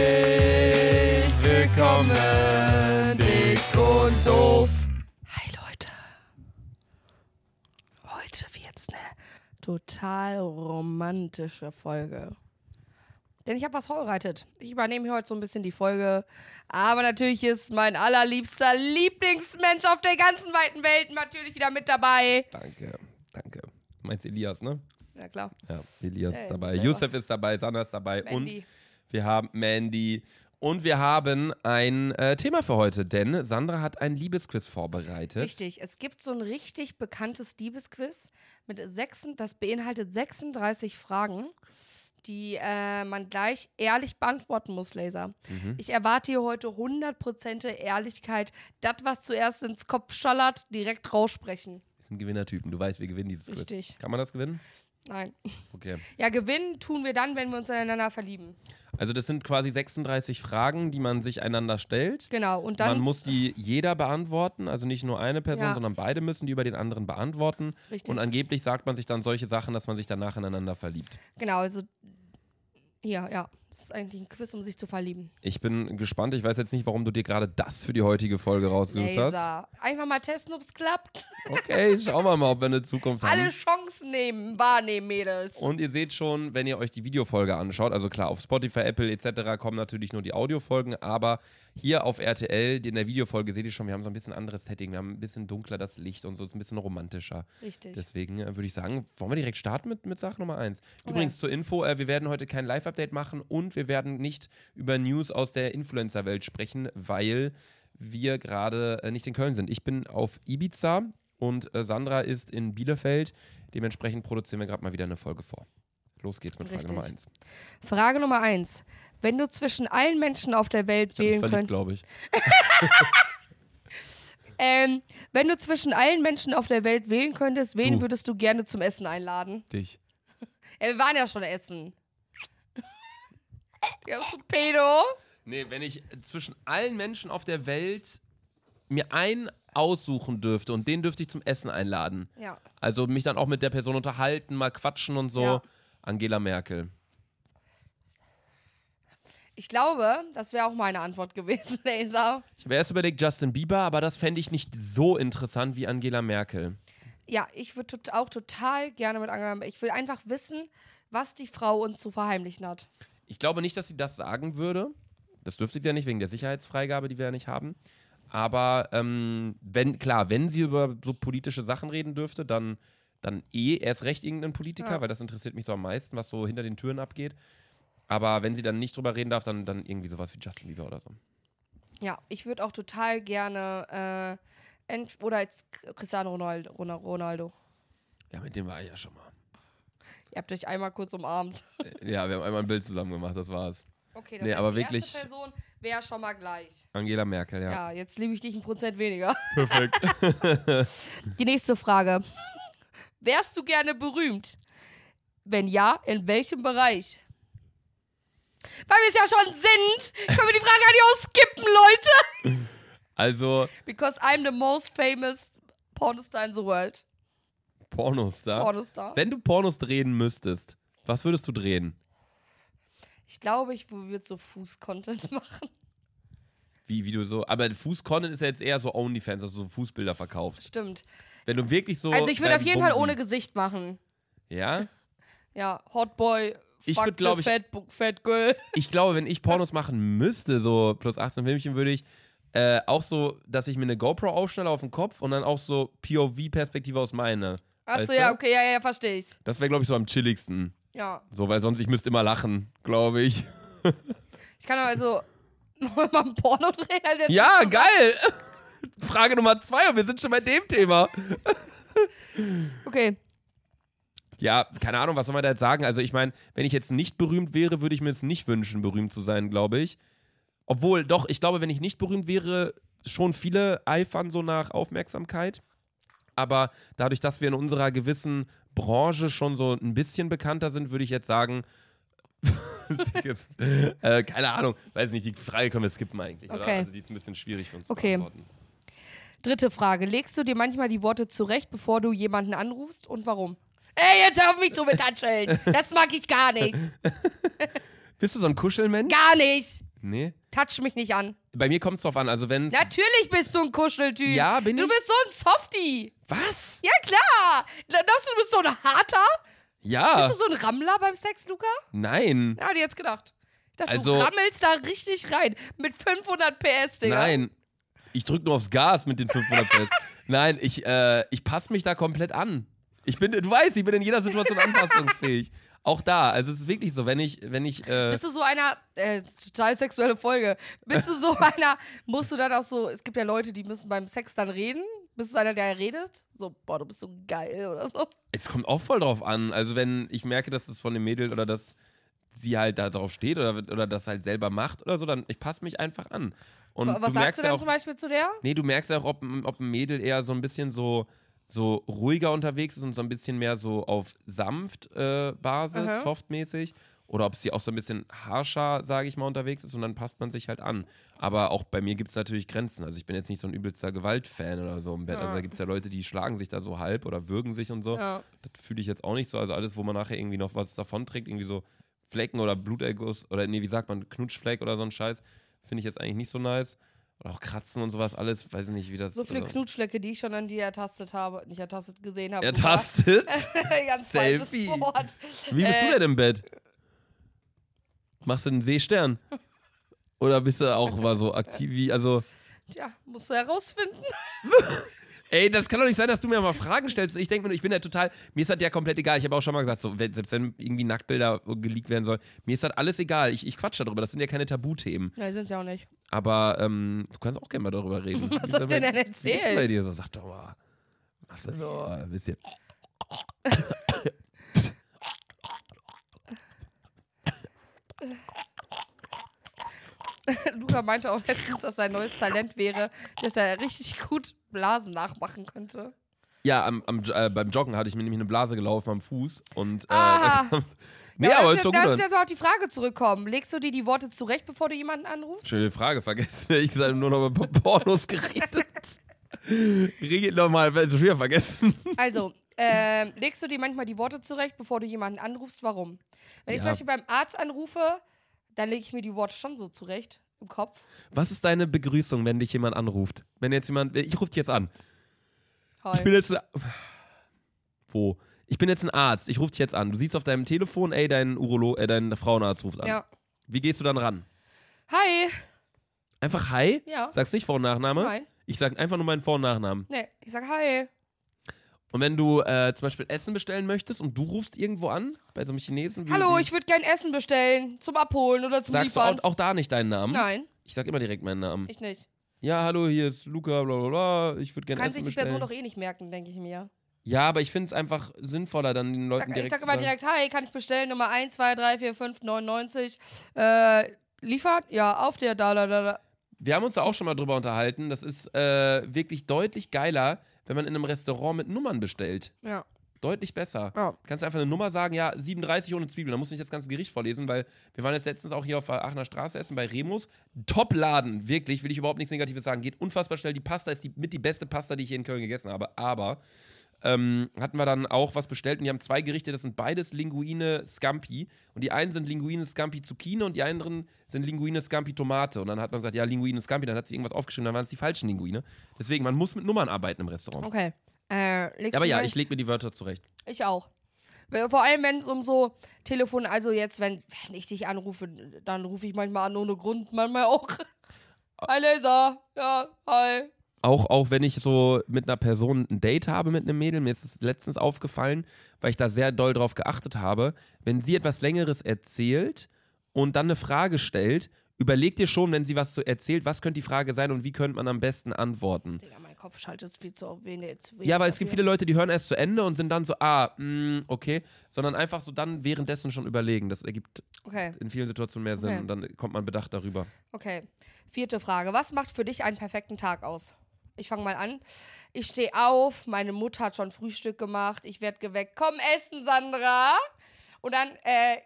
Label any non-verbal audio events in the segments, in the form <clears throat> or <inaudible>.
Herzlich willkommen, dick und doof. Hi Leute. Heute wird's eine total romantische Folge. Denn ich habe was vorbereitet. Ich übernehme hier heute so ein bisschen die Folge. Aber natürlich ist mein allerliebster Lieblingsmensch auf der ganzen weiten Welt natürlich wieder mit dabei. Danke, danke. Du meinst Elias, ne? Ja, klar. Ja, Elias Äh, ist dabei. Yusuf ist dabei, Sandra ist dabei Mandy. und wir haben Mandy. Und wir haben ein äh, Thema für heute, denn Sandra hat ein Liebesquiz vorbereitet. Richtig, es gibt so ein richtig bekanntes Liebesquiz mit sechs, das beinhaltet 36 Fragen, die äh, man gleich ehrlich beantworten muss, Laser. Mhm. Ich erwarte hier heute 100% Ehrlichkeit. Das, was zuerst ins Kopf schallert, direkt raussprechen. Das sind Gewinnertypen. Du weißt, wir gewinnen dieses Quiz. Richtig. Kann man das gewinnen? Nein. Okay. Ja, gewinnen tun wir dann, wenn wir uns ineinander verlieben. Also das sind quasi 36 Fragen, die man sich einander stellt. Genau. Und dann. man muss die jeder beantworten, also nicht nur eine Person, Ja. sondern beide müssen die über den anderen beantworten. Richtig. Und angeblich sagt man sich dann solche Sachen, dass man sich danach ineinander verliebt. Genau, also. Ja, ja. Das ist eigentlich ein Quiz, um sich zu verlieben. Ich bin gespannt. Ich weiß jetzt nicht, warum du dir gerade das für die heutige Folge rausgesucht hast. Einfach mal testen, ob es klappt. Okay, schauen wir mal, ob wir eine Zukunft haben. Alle Chancen nehmen, wahrnehmen, Mädels. Und ihr seht schon, wenn ihr euch die Videofolge anschaut, also klar, auf Spotify, Apple etc. kommen natürlich nur die Audiofolgen, aber hier auf RTL, in der Videofolge seht ihr schon, wir haben so ein bisschen anderes Setting, wir haben ein bisschen dunkler das Licht und so, ist ein bisschen romantischer. Richtig. Deswegen äh, würde ich sagen, wollen wir direkt starten mit, mit Sache Nummer 1. Übrigens zur Info, äh, wir werden heute kein Live-Update machen und wir werden nicht über News aus der Influencer-Welt sprechen, weil wir gerade äh, nicht in Köln sind. Ich bin auf Ibiza und äh, Sandra ist in Bielefeld. Dementsprechend produzieren wir gerade mal wieder eine Folge vor. Los geht's mit Frage Richtig. Nummer 1. Frage Nummer eins. Wenn du zwischen allen Menschen auf der Welt Ich wählen könntest. glaube ich. <laughs> Ähm, wenn du zwischen allen Menschen auf der Welt wählen könntest, wen Du. würdest du gerne zum Essen einladen? Dich. Ja, wir waren ja schon essen. Ja, bist du Pedo? Nee, wenn ich zwischen allen Menschen auf der Welt mir einen aussuchen dürfte und den dürfte ich zum Essen einladen. Ja. Also mich dann auch mit der Person unterhalten, mal quatschen und so. Ja. Angela Merkel. Ich glaube, das wäre auch meine Antwort gewesen, <laughs> Laser. Ich habe erst überlegt Justin Bieber, aber das fände ich nicht so interessant wie Angela Merkel. Ja, ich würde auch total gerne mit Angela Merkel. Ich will einfach wissen, was die Frau uns zu verheimlichen hat. Ich glaube nicht, dass sie das sagen würde. Das dürfte sie ja nicht wegen der Sicherheitsfreigabe, die wir ja nicht haben. Aber ähm, wenn, klar, wenn sie über so politische Sachen reden dürfte, dann, dann eh erst recht irgendein Politiker, Ja. weil das interessiert mich so am meisten, was so hinter den Türen abgeht. Aber wenn sie dann nicht drüber reden darf, dann, dann irgendwie sowas wie Justin Bieber oder so. Ja, ich würde auch total gerne äh, oder jetzt Cristiano Ronaldo, Ronal- Ronaldo. Ja, mit dem war ich ja schon mal. Ihr habt euch einmal kurz umarmt. Ja, wir haben einmal ein Bild zusammen gemacht, das war's. Okay, das Nee, heißt, aber die wirklich- erste Person wäre schon mal gleich. Angela Merkel, ja. Ja, jetzt liebe ich dich ein Prozent weniger. <laughs> Perfekt. <laughs> Die nächste Frage. Wärst du gerne berühmt? Wenn ja, in welchem Bereich? Weil wir es ja schon sind, können wir die Frage eigentlich auch skippen, Leute. Also, Because I'm the most famous Pornostar in the world. Pornostar. Pornostar. Wenn du Pornos drehen müsstest, was würdest du drehen? Ich glaube, ich würde so Fuß-Content <laughs> machen. Wie, wie du so. Aber Fuß-Content ist ja jetzt eher so Onlyfans, also so Fußbilder verkaufst. Stimmt. Wenn du wirklich so. Also ich würde auf jeden Fall Bumsen- ohne Gesicht machen. Ja? Ja, Hotboy, Ich fuck würd, the glaub ich- fat, fat girl. <laughs> Ich glaube, wenn ich Pornos machen müsste, so plus 18 Filmchen, würde ich äh, auch so, dass ich mir eine GoPro aufschnalle auf den Kopf und dann auch so POV-Perspektive aus meiner. Achso, Weißt du? ja, okay, ja, ja, verstehe ich. Das wäre, glaube ich, so am chilligsten. Ja. So, weil sonst ich müsste immer lachen, glaube ich. Ich kann also <laughs> mal ein Porno drehen. Halt jetzt Ja, geil! <laughs> Frage Nummer zwei und wir sind schon bei dem Thema. <laughs> Okay. Ja, keine Ahnung, was soll man da jetzt sagen? Also, ich meine, wenn ich jetzt nicht berühmt wäre, würde ich mir es nicht wünschen, berühmt zu sein, glaube ich. Obwohl, doch, ich glaube, wenn ich nicht berühmt wäre, schon viele eifern so nach Aufmerksamkeit. Aber dadurch, dass wir in unserer gewissen Branche schon so ein bisschen bekannter sind, würde ich jetzt sagen, <laughs> äh, keine Ahnung, weiß nicht, die Frage können wir skippen eigentlich, oder? Okay. Also die ist ein bisschen schwierig für uns Okay. zu beantworten. Dritte Frage. Legst du dir manchmal die Worte zurecht, bevor du jemanden anrufst und warum? Ey, jetzt hör auf mich zu betatscheln. Das mag ich gar nicht. <laughs> Bist du so ein Kuschelmensch? Gar nicht. Nee. Touch mich nicht an. Bei mir kommt es drauf an. Also wenn Natürlich bist du ein Kuscheltyp. Ja, bin du ich? bist so ein Softie. Was? Ja, klar. Glaubst du, du bist so ein Harter? Ja. Bist du so ein Rammler beim Sex, Luca? Nein. Ja, die jetzt gedacht. Ich dachte, Also- du rammelst da richtig rein. Mit 500 PS, Digga. Nein. Ich drück nur aufs Gas mit den 500 PS. <laughs> Nein, ich, äh, ich passe mich da komplett an. Ich bin, du weißt, ich bin in jeder Situation <laughs> anpassungsfähig. Auch da. Also es ist wirklich so, wenn ich, wenn ich, äh, Bist du so einer, äh, total sexuelle Folge. Bist du so <laughs> einer, musst du dann auch so, es gibt ja Leute, die müssen beim Sex dann reden. Bist du einer, der redet? So, boah, du bist so geil oder so. es kommt auch voll drauf an. Also wenn ich merke, dass es von dem Mädel oder dass sie halt da drauf steht oder, oder das halt selber macht oder so, dann ich passe mich einfach an. Und Was du sagst merkst du ja dann auch, zum Beispiel zu der? Nee, du merkst ja auch, ob, ob ein Mädel eher so ein bisschen so, so ruhiger unterwegs ist und so ein bisschen mehr so auf sanft äh, Basis, Aha. softmäßig. Oder ob sie auch so ein bisschen harscher, sage ich mal, unterwegs ist und dann passt man sich halt an. Aber auch bei mir gibt es natürlich Grenzen. Also ich bin jetzt nicht so ein übelster Gewaltfan oder so im Bett. Also Ja. da gibt es ja Leute, die schlagen sich da so halb oder würgen sich und so. Ja. Das fühle ich jetzt auch nicht so. Also alles, wo man nachher irgendwie noch was davon trägt, irgendwie so Flecken oder Bluterguss oder nee, wie sagt man, Knutschfleck oder so ein Scheiß, finde ich jetzt eigentlich nicht so nice. Oder auch Kratzen und sowas, alles, weiß ich nicht, wie das So viele also, Knutschflecke, die ich schon an dir ertastet habe, nicht ertastet gesehen habe. Ertastet? <laughs> Ganz falsches Selfie. Wort. Wie bist Äh. du denn im Bett? Machst du einen Seestern? Oder bist du auch mal so aktiv wie, also, Tja, musst du herausfinden. <laughs> ey, das kann doch nicht sein, dass du mir mal Fragen stellst. Ich denke mir, ich bin ja total, mir ist das ja komplett egal. Ich habe auch schon mal gesagt, so, selbst wenn irgendwie Nacktbilder geleakt werden sollen, mir ist das alles egal. Ich, ich quatsch darüber, das sind ja keine Tabuthemen. Nein, sind ja auch nicht. Aber ähm, du kannst auch gerne mal darüber reden. <laughs> Was soll ist ich denn denn Wie ist denn bei erzählen? dir so? Sag doch mal. Was ist so ein bisschen. <laughs> <laughs> Luca meinte auch letztens, dass sein neues Talent wäre, dass er richtig gut Blasen nachmachen könnte. Ja, am, am, äh, beim Joggen hatte ich mir nämlich eine Blase gelaufen am Fuß und. Äh, <laughs> Aha. nee, Ja, aber lass, ist doch lass gut. uns Dann. jetzt mal auf die Frage zurückkommen. Legst du dir die Worte zurecht, bevor du jemanden anrufst? Schöne Frage, vergessen. Ich habe nur noch über Pornos geredet. <laughs> Regel nochmal, so schwer vergessen. Also, ähm, legst du dir manchmal die Worte zurecht, bevor du jemanden anrufst? Warum? Wenn ich Ja. zum Beispiel beim Arzt anrufe, dann lege ich mir die Worte schon so zurecht im Kopf. Was ist deine Begrüßung, wenn dich jemand anruft? Wenn jetzt jemand. Ich rufe dich jetzt an. Hi. Ich bin jetzt. ein- Wo? Ich bin jetzt ein Arzt. Ich rufe dich jetzt an. Du siehst auf deinem Telefon, ey, dein Urolo äh, dein Frauenarzt ruft an. ja. Wie gehst du dann ran? Hi. Einfach Hi? Ja. Sagst nicht Vor- und Nachname? Nein. Ich sag einfach nur meinen Vor- und Nachnamen. Nee, ich sag Hi. Und wenn du äh, zum Beispiel Essen bestellen möchtest und du rufst irgendwo an, bei so einem Chinesen, wie, Hallo, wie, ich würde gern Essen bestellen. Zum Abholen oder zum sagst du Liefern. auch, auch da nicht deinen Namen? Nein, Ich sag immer direkt meinen Namen. ich nicht. Ja, hallo, hier ist Luca, bla bla bla. Ich würde gerne Kann Essen sich die bestellen. Person doch eh nicht merken, denke ich mir. ja, aber ich finde es einfach sinnvoller, dann den Leuten Sag, ich direkt sag zu immer direkt, hi, kann ich bestellen? Nummer 1, 2, 3, 4, 5, 99. Äh, liefert? Ja, auf der, da, da, da, da. Wir haben uns da auch schon mal drüber unterhalten. Das ist äh, wirklich deutlich geiler, wenn man in einem Restaurant mit Nummern bestellt. Ja. Deutlich besser. Ja. Du kannst einfach eine Nummer sagen, ja, 37 ohne Zwiebeln. Da musst du nicht das ganze Gericht vorlesen, weil wir waren jetzt letztens auch hier auf der Aachener Straße essen bei Remus. Top-Laden, wirklich, will ich überhaupt nichts Negatives sagen. Geht unfassbar schnell. Die Pasta ist die, mit die beste Pasta, die ich hier in Köln gegessen habe. Aber ähm, hatten wir dann auch was bestellt und die haben zwei Gerichte, das sind beides Linguine Scampi. Und die einen sind Linguine Scampi Zucchini und die anderen sind Linguine Scampi Tomate. Und dann hat man gesagt, ja, Linguine Scampi, dann hat sie irgendwas aufgeschrieben, dann waren es die falschen Linguine. Deswegen, man muss mit Nummern arbeiten im Restaurant. Okay. Äh, Aber ja, ich lege mir die Wörter zurecht. Ich auch. Vor allem, wenn es um so Telefon, also jetzt, wenn, wenn ich dich anrufe, dann rufe ich manchmal an ohne Grund, manchmal auch. Hi Laser, ja, hi. Auch, auch wenn ich so mit einer Person ein Date habe mit einem Mädel, mir ist es letztens aufgefallen, weil ich da sehr doll drauf geachtet habe, wenn sie etwas Längeres erzählt und dann eine Frage stellt, überleg dir schon, wenn sie was so erzählt, was könnte die Frage sein und wie könnte man am besten antworten. Digga, mein Kopf schaltet viel zu auf wen jetzt. Ja, aber es gibt viele Leute, die hören erst zu Ende und sind dann so, ah, mh, okay, sondern einfach so dann währenddessen schon überlegen. Das ergibt Okay, in vielen Situationen mehr Sinn Okay. und dann kommt man bedacht darüber. okay. Vierte Frage. Was macht für dich einen perfekten Tag aus? Ich fange mal an. Ich stehe auf, meine Mutter hat schon Frühstück gemacht, ich werde geweckt. Komm essen, Sandra. Und dann äh,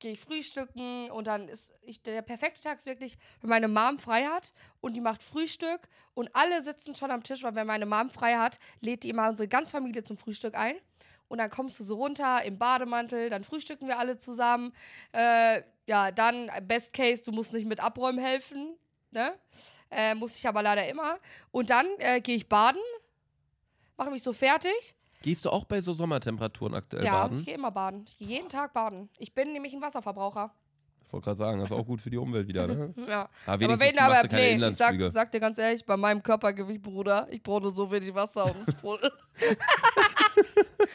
gehe ich frühstücken und dann ist ich, der perfekte Tag ist wirklich, wenn meine Mom frei hat und die macht Frühstück und alle sitzen schon am Tisch, weil wenn meine Mom frei hat, lädt die immer unsere ganze Familie zum Frühstück ein. und dann kommst du so runter im Bademantel, dann frühstücken wir alle zusammen. Äh, ja, dann Best Case, du musst nicht mit abräumen helfen, ne? Äh, muss ich aber leider immer. Und dann äh, gehe ich baden, mache mich so fertig. Gehst du auch bei so Sommertemperaturen aktuell ja, baden? ich gehe immer baden. Ich gehe jeden Tag baden. Ich bin nämlich ein Wasserverbraucher. Ich wollte gerade sagen, das ist auch gut für die Umwelt wieder, ne? <laughs> Ja. Aber Aber wenn, aber, nee, ich sag, sag dir ganz ehrlich, bei meinem Körpergewicht, Bruder, ich brauche nur so wenig Wasser und es voll. <laughs> <laughs>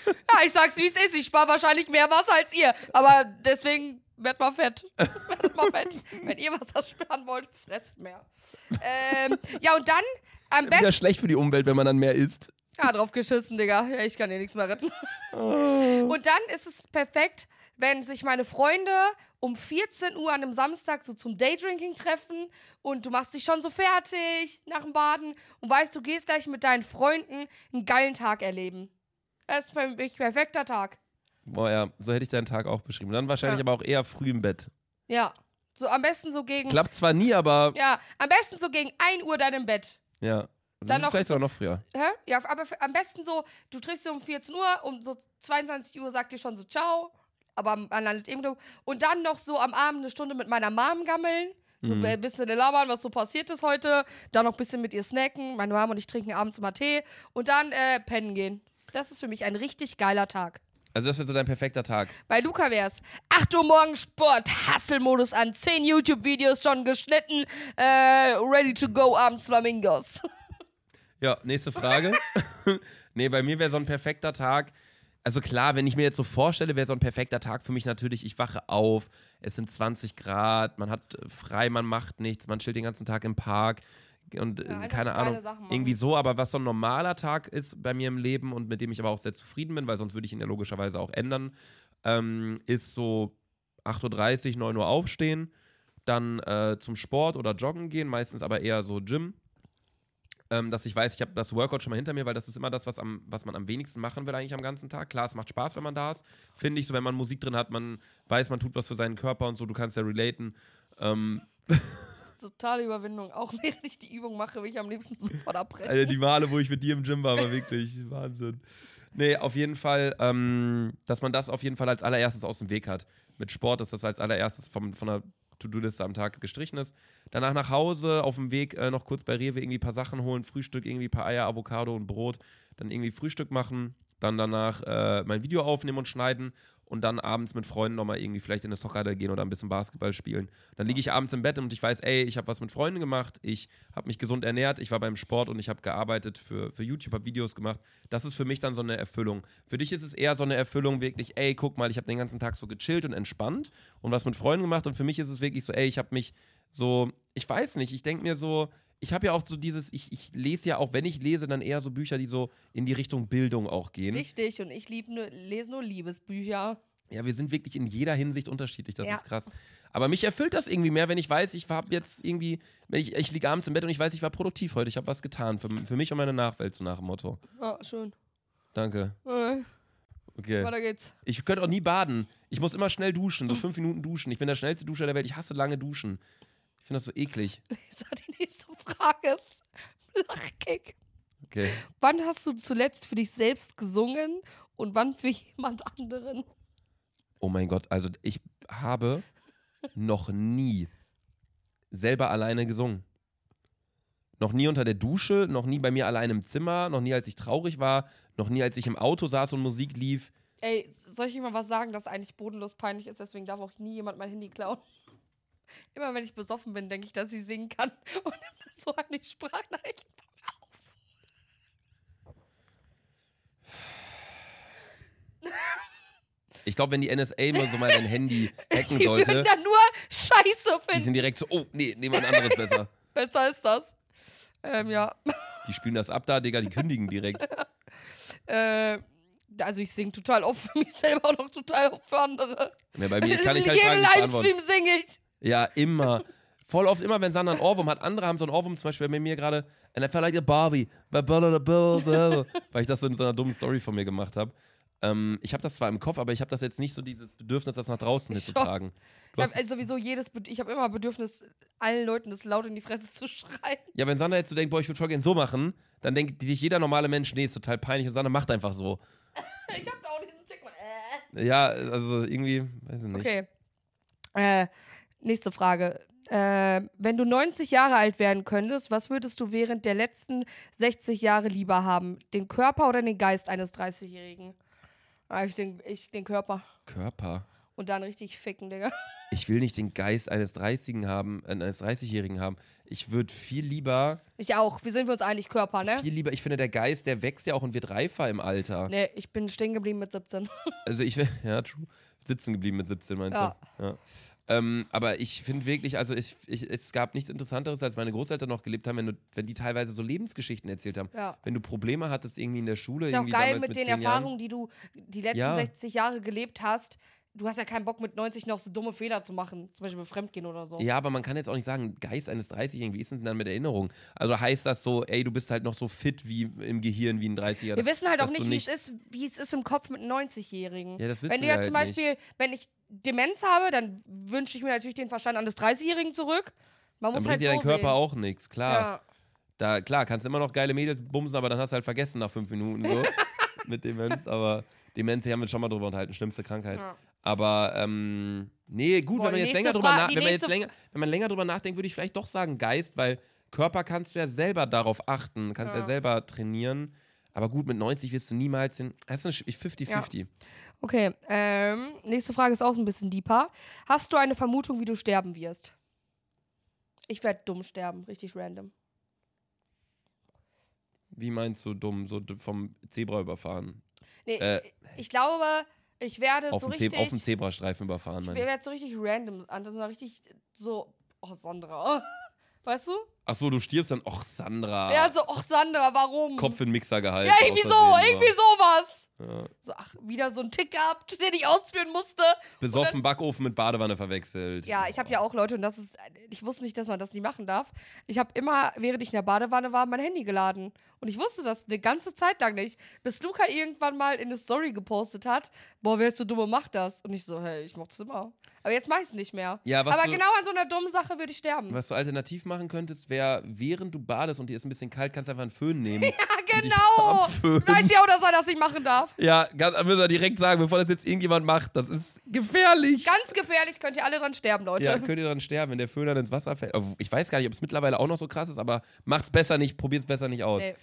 ja, ich sag's wie es ist, ich spare wahrscheinlich mehr Wasser als ihr, aber deswegen werd mal fett. <laughs> werd mal fett. Wenn ihr Wasser sparen wollt, fresst mehr. Ähm, ja, und dann am besten. schlecht für die Umwelt, wenn man dann mehr isst. Ja, drauf geschissen, Digga. Ja, ich kann dir nichts mehr retten. Und dann ist es perfekt, wenn sich meine Freunde um 14 Uhr an einem Samstag so zum Daydrinking treffen und du machst dich schon so fertig nach dem Baden und weißt, du gehst gleich mit deinen Freunden einen geilen Tag erleben. Das ist für mich perfekter Tag. Boah, ja, so hätte ich deinen Tag auch beschrieben. Dann wahrscheinlich Ja. aber auch eher früh im Bett. Ja. So am besten so gegen. Klappt zwar nie, aber Ja, am besten so gegen 1 Uhr dann im Bett. ja. Und Dann noch vielleicht so- auch noch früher. Hä? Ja, aber am besten so, du triffst sie um 14 Uhr, um so 22 Uhr sagt ihr schon so Ciao, aber man landet eben Und dann noch so am Abend eine Stunde mit meiner Mom gammeln, so Mhm. ein bisschen labern, was so passiert ist heute, dann noch ein bisschen mit ihr snacken, meine Mom und ich trinken abends immer Tee und dann äh, pennen gehen. Das ist für mich ein richtig geiler Tag. Also das wäre so dein perfekter Tag. Bei Luca wär's 8 Uhr morgens Sport, Hustle-Modus an, 10 YouTube-Videos schon geschnitten, äh, ready to go abends Flamingos. <laughs> Ja, nächste Frage. <laughs> nee, bei mir wäre so ein perfekter Tag. Also klar, wenn ich mir jetzt so vorstelle, wäre so ein perfekter Tag für mich natürlich, ich wache auf, es sind 20 Grad, man hat frei, man macht nichts, man chillt den ganzen Tag im Park und äh, Ja, einfach keine Ahnung, irgendwie so, aber was so ein normaler Tag ist bei mir im Leben und mit dem ich aber auch sehr zufrieden bin, weil sonst würde ich ihn ja logischerweise auch ändern, ähm, ist so 8.30 Uhr, 9 Uhr aufstehen, dann äh, zum Sport oder joggen gehen, meistens aber eher so Gym ähm, dass ich weiß, ich habe das Workout schon mal hinter mir, weil das ist immer das, was, am, was man am wenigsten machen will eigentlich am ganzen Tag. Klar, es macht Spaß, wenn man da ist. Finde ich, so wenn man Musik drin hat, man weiß, man tut was für seinen Körper und so, du kannst ja relaten. Ähm, <laughs> totale Überwindung. Auch <laughs> während ich die Übung mache, will ich am liebsten sofort abbrechen. also die Male, wo ich mit dir im Gym war, war wirklich <laughs> Wahnsinn. Nee, auf jeden Fall, ähm, dass man das auf jeden Fall als allererstes aus dem Weg hat. Mit Sport ist das als allererstes vom, von der To-Do-Liste am Tag gestrichen ist. Danach nach Hause, auf dem Weg äh, noch kurz bei Rewe irgendwie ein paar Sachen holen, Frühstück, irgendwie ein paar Eier, Avocado und Brot, dann irgendwie Frühstück machen, dann danach äh, mein Video aufnehmen und schneiden und dann abends mit Freunden nochmal irgendwie vielleicht in eine Soccerhalle gehen oder ein bisschen Basketball spielen. Dann liege ich abends im Bett und ich weiß, ey, ich habe was mit Freunden gemacht, ich habe mich gesund ernährt, ich war beim Sport und ich habe gearbeitet für, für YouTube, habe Videos gemacht. Das ist für mich dann so eine Erfüllung. Für dich ist es eher so eine Erfüllung wirklich, ey, guck mal, ich habe den ganzen Tag so gechillt und entspannt und was mit Freunden gemacht und für mich ist es wirklich so, ey, ich habe mich so, ich weiß nicht, ich denke mir so, ich habe ja auch so dieses, ich, ich lese ja auch, wenn ich lese, dann eher so Bücher, die so in die Richtung Bildung auch gehen. Richtig, und ich lieb nur, lese nur Liebesbücher. Ja, wir sind wirklich in jeder Hinsicht unterschiedlich, das Ja. ist krass. Aber mich erfüllt das irgendwie mehr, wenn ich weiß, ich habe jetzt irgendwie, wenn ich, ich liege abends im Bett und ich weiß, ich war produktiv heute, ich habe was getan für, für mich und meine Nachwelt, so nach dem Motto. Ja, schön. Danke. Äh, Okay. weiter geht's. Ich könnte auch nie baden. Ich muss immer schnell duschen, so fünf Minuten duschen. Ich bin der schnellste Duscher der Welt. Ich hasse lange Duschen. Ich finde das so eklig. So, die nächste Frage ist Lachkick. Okay. Wann hast du zuletzt für dich selbst gesungen und wann für jemand anderen? Oh mein Gott, also ich habe noch nie selber alleine gesungen. Noch nie unter der Dusche, noch nie bei mir alleine im Zimmer, noch nie als ich traurig war, noch nie als ich im Auto saß und Musik lief. Ey, soll ich mal was sagen, das eigentlich bodenlos peinlich ist, deswegen darf auch nie jemand mein Handy klauen. Immer wenn ich besoffen bin, denke ich, dass ich singen kann <laughs> und nimm dann so eine Sprachnachricht von mir auf. Ich glaube, wenn die NSA mal so mal dein Handy <laughs> hacken Die sollte, würden dann nur Scheiße die finden. sind direkt so, oh, nee, nehmen wir ein anderes besser. <laughs> Besser ist das. Ähm, ja. Die spielen das ab da, Digga, die kündigen direkt. Äh, also ich singe total oft für mich selber und auch total oft für andere. Ja, bei mir kann ich halt Jeden. Livestream singe ich. Ja, immer. Voll oft immer, wenn Sandra einen Ohrwurm hat. Andere haben so einen Ohrwurm, zum Beispiel bei mir gerade, and I felt like a Barbie. Weil ich das so in so einer dummen Story von mir gemacht habe. Ähm, ich habe das zwar im Kopf, aber ich habe das jetzt nicht so dieses Bedürfnis, das nach draußen Ich mitzutragen. Du Ich habe es- sowieso jedes, Bed- ich habe immer Bedürfnis, allen Leuten das laut in die Fresse zu schreien. ja, wenn Sandra jetzt so denkt, boah, ich würde voll gerne so machen, dann denkt sich jeder normale Mensch, nee, ist total peinlich und Sandra macht einfach so. <laughs> ich hab da auch diesen Tick. Äh. Ja, also irgendwie, weiß ich nicht. Okay. Äh, nächste Frage. Äh, wenn du 90 Jahre alt werden könntest, was würdest du während der letzten 60 Jahre lieber haben? Den Körper oder den Geist eines 30-Jährigen? Ah, ich den, ich den Körper. Körper. Und dann richtig ficken, Digga. <laughs> Ich will nicht den Geist eines 30 haben, äh, eines 30-Jährigen haben. Ich würde viel lieber, Ich auch. Wie sind wir uns eigentlich Körper, ne? viel lieber, ich finde, der Geist, der wächst ja auch und wird reifer im Alter. Nee, ich bin stehen geblieben mit 17. <laughs> Also ich <laughs> ja, true. Sitzen geblieben mit 17, meinst Ja. du? Ja. Ähm, aber ich finde wirklich, also ich, ich, es gab nichts Interessanteres, als meine Großeltern noch gelebt haben, wenn, du, wenn die teilweise so Lebensgeschichten erzählt haben. Ja. Wenn du Probleme hattest irgendwie in der Schule, Ist auch geil damals mit den Erfahrungen, die du die letzten Ja. 60 Jahre gelebt hast. Du hast ja keinen Bock mit 90 noch so dumme Fehler zu machen. Zum Beispiel mit Fremdgehen oder so. Ja, aber man kann jetzt auch nicht sagen, Geist eines 30-Jährigen, wie ist denn dann mit Erinnerung? Also heißt das so, ey, du bist halt noch so fit wie im Gehirn wie ein 30-Jähriger? Wir wissen halt auch du nicht, wie es ist, wie es ist im Kopf mit einem 90-Jährigen. Ja, das wissen Wenn du wir ja zum halt Beispiel, wenn ich Demenz habe, dann wünsche ich mir natürlich den Verstand eines 30-Jährigen zurück. Man Dann muss bringt halt dir so dein Körper sehen. auch nichts, klar. Ja. Da, klar, kannst immer noch geile Mädels bumsen, aber dann hast du halt vergessen nach fünf Minuten so <laughs> mit Demenz. Aber Demenz, hier haben wir schon mal drüber unterhalten, schlimmste Krankheit. Ja. Aber ähm, nee, gut, Boah, wenn man jetzt länger drüber Fra- nach, die wenn man jetzt länger, wenn man länger drüber nachdenkt, würde ich vielleicht doch sagen Geist, weil Körper kannst du ja selber darauf achten, kannst ja, Ja. selber trainieren. Aber gut, mit 90 wirst du niemals den. Das ist eine 50-50. Okay, ähm, nächste Frage ist auch ein bisschen deeper. Hast du eine Vermutung, wie du sterben wirst? Ich werde dumm sterben, richtig random. Wie meinst du dumm? So vom Zebra überfahren? Nee, Äh, ich glaube, ich werde Auf so richtig. Zeb auf dem Zebrastreifen überfahren, ich werde so richtig random, also so richtig so. Oh, Sandra. <laughs> Weißt du? Achso, du stirbst dann. Och, Sandra. Ja, so, oh, Sandra, warum? Kopf in den Mixer gehalten. Ja, irgendwie so, irgendwie sowas. Ja. So, ach, wieder so ein Tick gehabt, den ich ausführen musste. Besoffen Backofen mit Badewanne verwechselt. Ja, ich habe ja auch Leute, und das ist, ich wusste nicht, dass man das nicht machen darf. Ich habe immer, während ich in der Badewanne war, mein Handy geladen. Und ich wusste das eine ganze Zeit lang nicht. Bis Luca irgendwann mal in eine Story gepostet hat, boah, wer ist so dumm und macht das? Und ich so, hey, ich mach's immer. Aber jetzt mach ich's nicht mehr. Ja, was Aber du- genau an so einer dummen Sache würde ich sterben. Was du alternativ machen könntest, wäre, während du badest und dir ist ein bisschen kalt, kannst du einfach einen Föhn nehmen. <laughs> Ja, genau. Weiß ja auch, dass er das nicht machen darf. ja, ganz, müssen wir direkt sagen, bevor das jetzt irgendjemand macht, das ist gefährlich. Ganz gefährlich, könnt ihr alle dran sterben, Leute. Ja, könnt ihr dran sterben, wenn der Föhn dann ins Wasser fällt. Ich weiß gar nicht, ob es mittlerweile auch noch so krass ist, aber macht's besser nicht, probiert's besser nicht aus. Nee.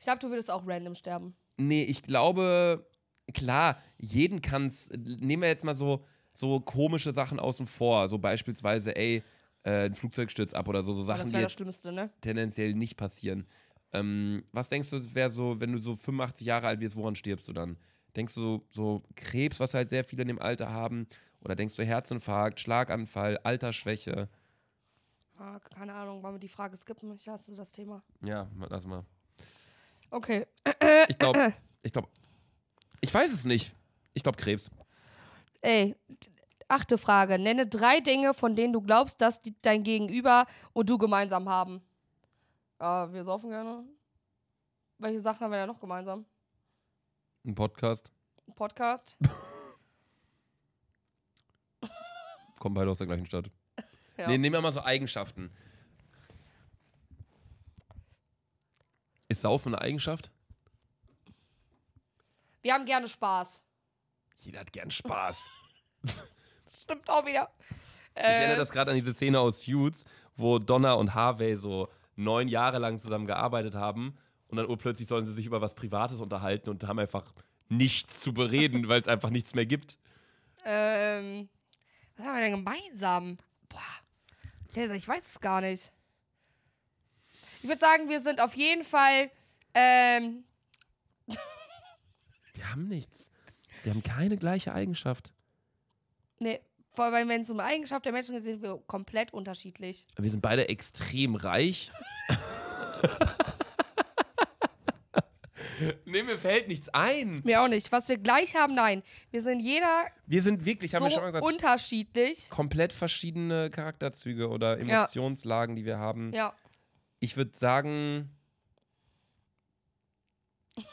Ich glaube, du würdest auch random sterben. Nee, ich glaube, klar, jeden kann's. Nehmen wir jetzt mal so, so komische Sachen außen vor. So beispielsweise, ey, äh, ein Flugzeug stürzt ab oder so, so Aber Sachen, das die das jetzt Schlimmste, ne? tendenziell nicht passieren. Ähm, was denkst du, wäre so, wenn du so 85 Jahre alt wirst, woran stirbst du dann? Denkst du so, so Krebs, was halt sehr viele in dem Alter haben? Oder denkst du Herzinfarkt, Schlaganfall, Altersschwäche? Ah, keine Ahnung, wollen wir die Frage skippen? Ich hasse das Thema. Ja, lass mal. Okay. Ich glaube, <clears throat> ich glaube, ich weiß es nicht. Ich glaube Krebs. Ey, achte Frage. Nenne drei Dinge, von denen du glaubst, dass die, dein Gegenüber und du gemeinsam haben. Ja, wir saufen gerne. Welche Sachen haben wir da noch gemeinsam? Ein Podcast. Ein Podcast? <laughs> Kommen beide aus der gleichen Stadt. <laughs> Ja. Nee, nehmen wir mal so Eigenschaften. Ist Saufen eine Eigenschaft? Wir haben gerne Spaß. Jeder hat gern Spaß. <laughs> Stimmt auch wieder. Ich erinnere Äh, das gerade an diese Szene aus Suits, wo Donna und Harvey so neun Jahre lang zusammen gearbeitet haben und dann urplötzlich sollen sie sich über was Privates unterhalten und haben einfach nichts zu bereden, <laughs> weil es einfach nichts mehr gibt. ähm, was haben wir denn gemeinsam? Boah, Laser, ich weiß es gar nicht. Ich würde sagen, wir sind auf jeden Fall. Ähm, Wir haben nichts. Wir haben keine gleiche Eigenschaft. Nee, vor allem, wenn es um Eigenschaft der Menschen geht, sind wir komplett unterschiedlich. Wir sind beide extrem reich. nee, mir fällt nichts ein. Mir auch nicht. Was wir gleich haben, nein. Wir sind jeder Wir sind wirklich, so haben wir schon mal gesagt, unterschiedlich. komplett verschiedene Charakterzüge oder Ja. Emotionslagen, die wir haben. Ja. Ich würde sagen. <laughs>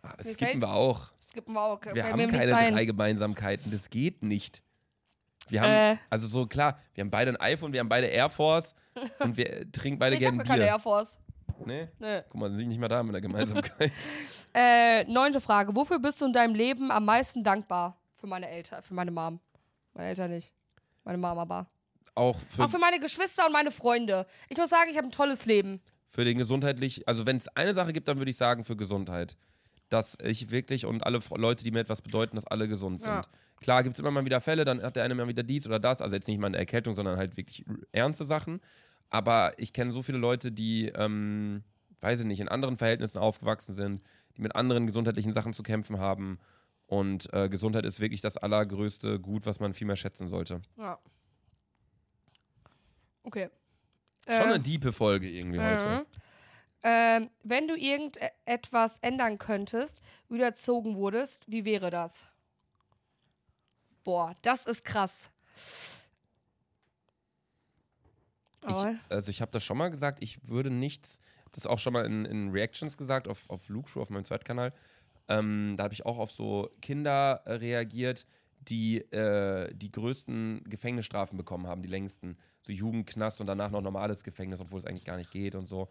Ah, Mir Skippen wir auch. Skippen wir auch. Wir haben keine drei Gemeinsamkeiten. Das geht nicht. Wir haben, Äh. also so klar, wir haben beide ein iPhone, wir haben beide Air Force <laughs> und wir trinken beide Ich habe gerne gar keine Bier. Air Force. Nee? Nee. Guck mal, sind nicht mal da mit der Gemeinsamkeit. <laughs> Äh, neunte Frage. Wofür bist du in deinem Leben am meisten dankbar? Für meine Eltern, für meine Mom. Meine Eltern nicht. Meine Mama aber. Auch für, Auch für meine Geschwister und meine Freunde. Ich muss sagen, ich habe ein tolles Leben. für den gesundheitlich, also wenn es eine Sache gibt, dann würde ich sagen für Gesundheit. Dass ich wirklich und alle Leute, die mir etwas bedeuten, dass alle gesund sind. Ja. Klar gibt es immer mal wieder Fälle, dann hat der eine mal wieder dies oder das, also jetzt nicht mal eine Erkältung, sondern halt wirklich ernste Sachen. Aber ich kenne so viele Leute, die, ähm, weiß ich nicht, in anderen Verhältnissen aufgewachsen sind, die mit anderen gesundheitlichen Sachen zu kämpfen haben. Und äh, Gesundheit ist wirklich das allergrößte Gut, was man viel mehr schätzen sollte. Ja. Okay. Schon Äh, eine diepe Folge irgendwie heute. Ähm, wenn du irgendetwas ändern könntest, wie du erzogen wurdest, wie wäre das? Boah, das ist krass. Ich, also ich habe das schon mal gesagt, ich würde nichts, das auch schon mal in, in Reactions gesagt, auf, auf Luke Show, auf meinem Zweitkanal. Ähm, da habe ich auch auf so Kinder reagiert, die äh, die größten Gefängnisstrafen bekommen haben, die längsten. So Jugendknast und danach noch normales Gefängnis, obwohl es eigentlich gar nicht geht und so.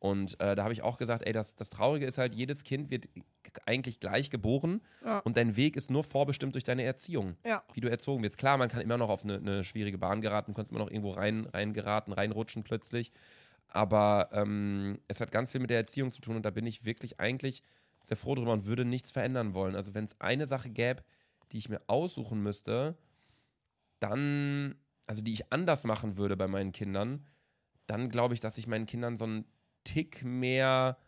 Und äh, da habe ich auch gesagt, ey, das, das Traurige ist halt, jedes Kind wird eigentlich gleich geboren Ja. und dein Weg ist nur vorbestimmt durch deine Erziehung ja. wie du erzogen wirst. Klar, man kann immer noch auf eine, eine schwierige Bahn geraten, du kannst immer noch irgendwo rein, reingeraten, reinrutschen plötzlich. Aber ähm, es hat ganz viel mit der Erziehung zu tun und da bin ich wirklich eigentlich sehr froh drüber und würde nichts verändern wollen. Also wenn es eine Sache gäbe, die ich mir aussuchen müsste, dann, also die ich anders machen würde bei meinen Kindern, dann glaube ich, dass ich meinen Kindern so einen Tick mehr,